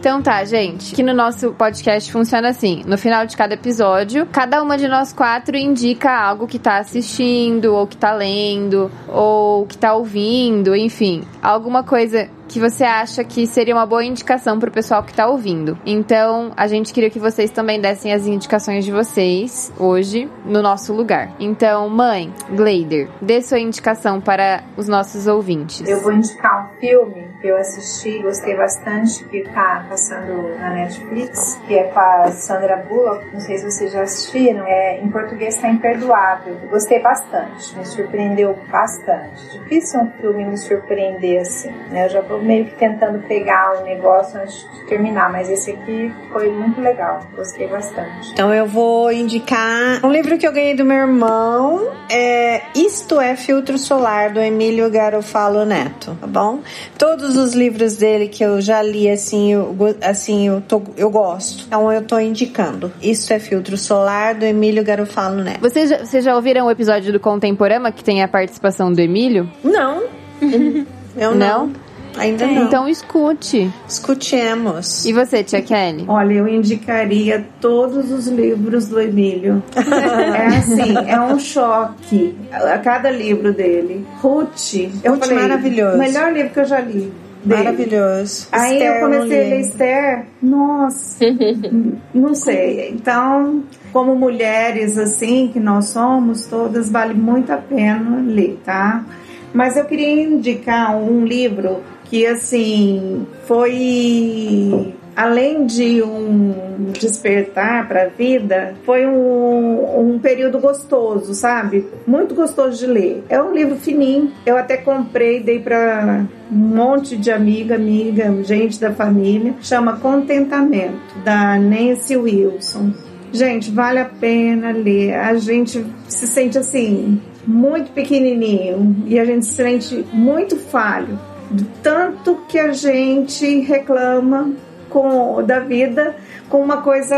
Então tá, gente. Que no nosso podcast funciona assim: no final de cada episódio, cada uma de nós quatro indica algo que tá assistindo, ou que tá lendo, ou que tá ouvindo, enfim, alguma coisa que você acha que seria uma boa indicação pro pessoal que tá ouvindo. Então, a gente queria que vocês também dessem as indicações de vocês hoje no nosso lugar. Então, mãe, Glader, dê sua indicação para os nossos ouvintes. Eu vou indicar um filme que eu assisti, gostei bastante, que tá passando na Netflix, que é com a Sandra Bullock. Não sei se vocês já assistiram. É, em português tá imperdoável. Gostei bastante, me surpreendeu bastante. Difícil um filme me surpreender assim, né? Eu já tô meio que tentando pegar um negócio antes de terminar, mas esse aqui foi muito legal. Gostei bastante. Então eu vou indicar um livro que eu ganhei do meu irmão. É Isto é Filtro Solar, do Emílio Garofalo Neto, tá bom? Todos os livros dele que eu já li, assim, eu, assim, eu, tô, eu gosto. Então eu tô indicando. Isto é Filtro Solar, do Emílio Garofalo Neto. Vocês já, vocês já ouviram o episódio do Contemporama que tem a participação do Emílio? Não. Eu não. Ainda não. Então escute. escutemos. E você, tia Kelly? Olha, eu indicaria todos os livros do Emílio. é assim, é um choque a cada livro dele. Ruth, eu Ruth, falei, maravilhoso. o melhor livro que eu já li. dele. Maravilhoso. Aí Esther, eu comecei a ler. Esther, nossa, não sei. Então, como mulheres assim que nós somos, todas vale muito a pena ler, tá? Mas eu queria indicar um livro que assim foi além de um despertar para a vida, foi um, um período gostoso, sabe? Muito gostoso de ler. É um livro fininho. Eu até comprei, dei para um monte de amiga, amiga, gente da família. Chama Contentamento, da Nancy Wilson. Gente, vale a pena ler. A gente se sente assim, muito pequenininho e a gente se sente muito falho. Do tanto que a gente reclama com, da vida com uma coisa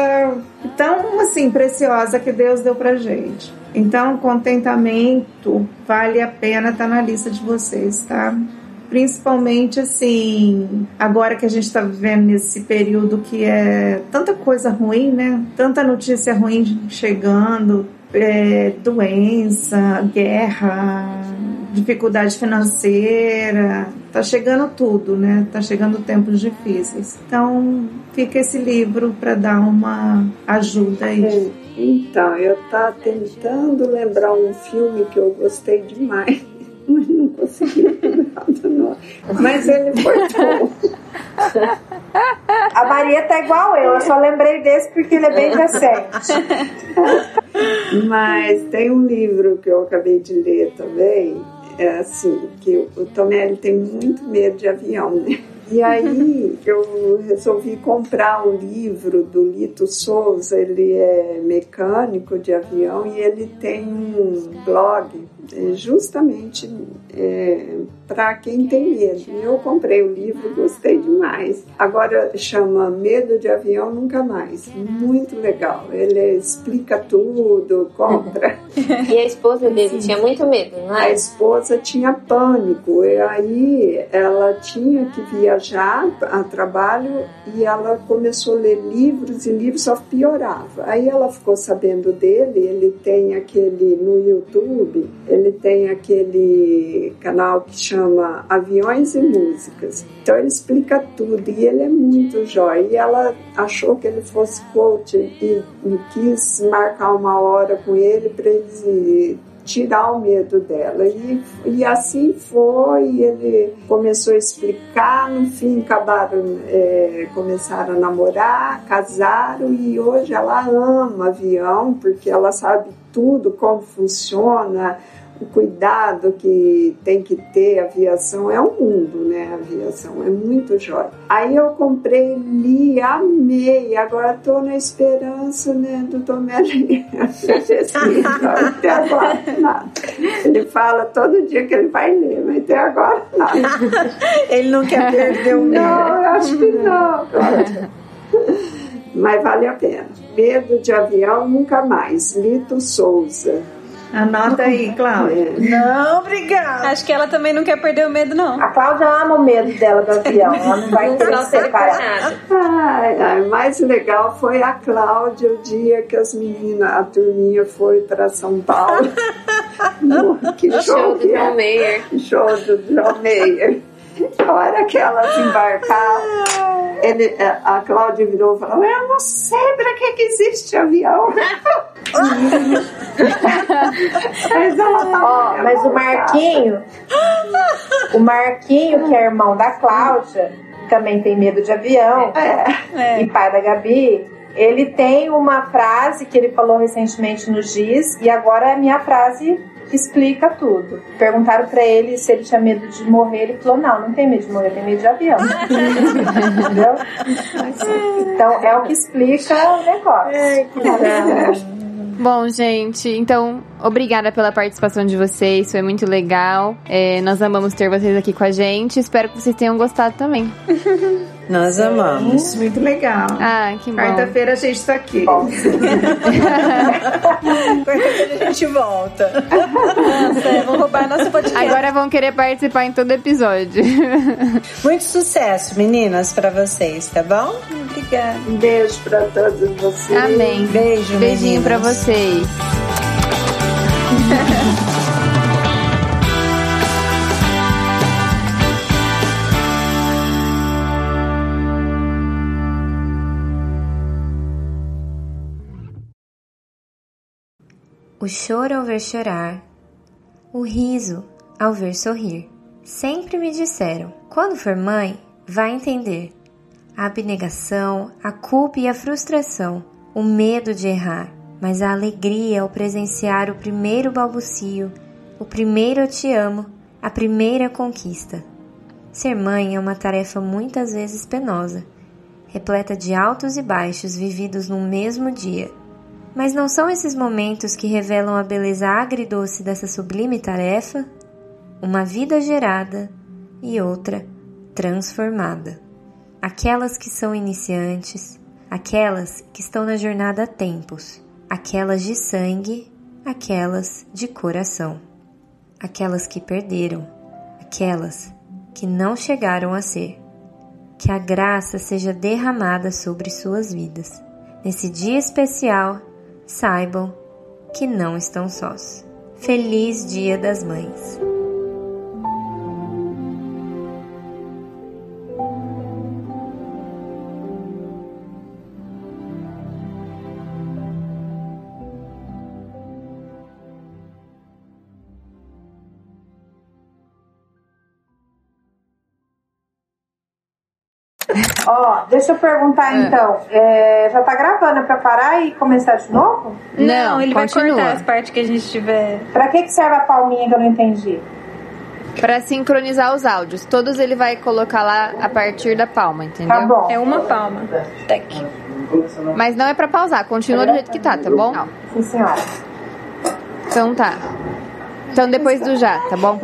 tão assim preciosa que Deus deu pra gente. Então, contentamento vale a pena estar na lista de vocês, tá? Principalmente assim, agora que a gente está vivendo nesse período que é tanta coisa ruim, né? Tanta notícia ruim chegando, é, doença, guerra, dificuldade financeira, tá chegando tudo, né? Tá chegando tempos difíceis. Então, fica esse livro para dar uma ajuda aí. Então, eu estava tentando lembrar um filme que eu gostei demais, mas não consegui lembrar do nome. Mas ele foi bom. A Maria tá igual eu, eu só lembrei desse porque ele é bem recente. Mas tem um livro que eu acabei de ler também, é assim, que o Tomelli tem muito medo de avião, né? E aí eu resolvi comprar um livro do Lito Souza, ele é mecânico de avião e ele tem um blog é, justamente é, para quem tem medo. E eu comprei o livro, gostei demais. Agora chama Medo de Avião Nunca Mais. Muito legal. Ele explica tudo, compra. E a esposa dele tinha muito medo, não A é? esposa tinha pânico e aí ela tinha que viajar a trabalho e ela começou a ler livros e livros só piorava. Aí ela ficou sabendo dele, ele tem aquele no YouTube, ele tem aquele canal que chama Aviões e Músicas. Então ele explica tudo e ele é muito jóia. E ela achou que ele fosse coach e, e quis marcar uma hora com ele para eles tirar o medo dela. E, e assim foi, ele começou a explicar, no fim acabaram, é, começaram a namorar, casaram e hoje ela ama avião, porque ela sabe tudo, como funciona, o cuidado que tem que ter, a aviação é um mundo, né? A aviação é muito jóia. Aí eu comprei, li, amei, agora estou na esperança, né, do Tomé. Até agora, nada. Ele fala todo dia que ele vai ler, mas até agora, nada. Ele não quer perder o medo. Não, eu acho que não. Mas vale a pena. Medo de avião nunca mais. Lito Souza. Anota aí, Cláudia. Não, obrigada. Acho que ela também não quer perder o medo, não. A Cláudia ama o medo dela do avião. Ela não vai querer separar. nada. Ai, ai, mais legal foi a Cláudia o dia que as meninas, a turminha foi para São Paulo. No- que O show show do que? John Mayer. show do John Mayer. A hora que elas embarcaram, ele, a Cláudia virou e falou: Eu não sei para que, que existe avião. mas ela tava Ó, mas o Marquinho, o Marquinho, que é irmão da Cláudia, também tem medo de avião, e pai da Gabi, ele tem uma frase que ele falou recentemente no Giz, e agora é a minha frase explica tudo. Perguntaram pra ele se ele tinha medo de morrer, ele falou: Não, não tem medo de morrer, tem medo de avião. Entendeu? Então é o que explica o negócio. Bom, gente, então, obrigada pela participação de vocês, foi muito legal. É, nós amamos ter vocês aqui com a gente. Espero que vocês tenham gostado também. Nós amamos. Muito legal. Ah, que bom. Quarta-feira a gente tá aqui. Quarta-feira a gente volta. Nossa, vão roubar nosso podcast. Agora vão querer participar em todo episódio. Muito sucesso, meninas, pra vocês, tá bom? Obrigada. Um beijo para todos vocês. Amém. Beijo, Beijinho pra meninas. vocês. O choro ao ver chorar, o riso ao ver sorrir. Sempre me disseram: quando for mãe, vai entender. A abnegação, a culpa e a frustração, o medo de errar, mas a alegria ao presenciar o primeiro balbucio, o primeiro eu te amo, a primeira conquista. Ser mãe é uma tarefa muitas vezes penosa, repleta de altos e baixos vividos num mesmo dia. Mas não são esses momentos que revelam a beleza agridoce dessa sublime tarefa? Uma vida gerada e outra transformada. Aquelas que são iniciantes, aquelas que estão na jornada há tempos, aquelas de sangue, aquelas de coração, aquelas que perderam, aquelas que não chegaram a ser. Que a graça seja derramada sobre suas vidas. Nesse dia especial, saibam que não estão sós. Feliz Dia das Mães! Ó, deixa eu perguntar então. É, já tá gravando é pra parar e começar de novo? Não, ele continua. vai cortar as partes que a gente tiver. Pra que, que serve a palminha que eu não entendi? Pra sincronizar os áudios. Todos ele vai colocar lá a partir da palma, entendeu? Tá bom. É uma palma. Tec. Mas não é pra pausar, continua do jeito que tá, tá bom? Sim, senhora. Então tá. Então depois do já, tá bom?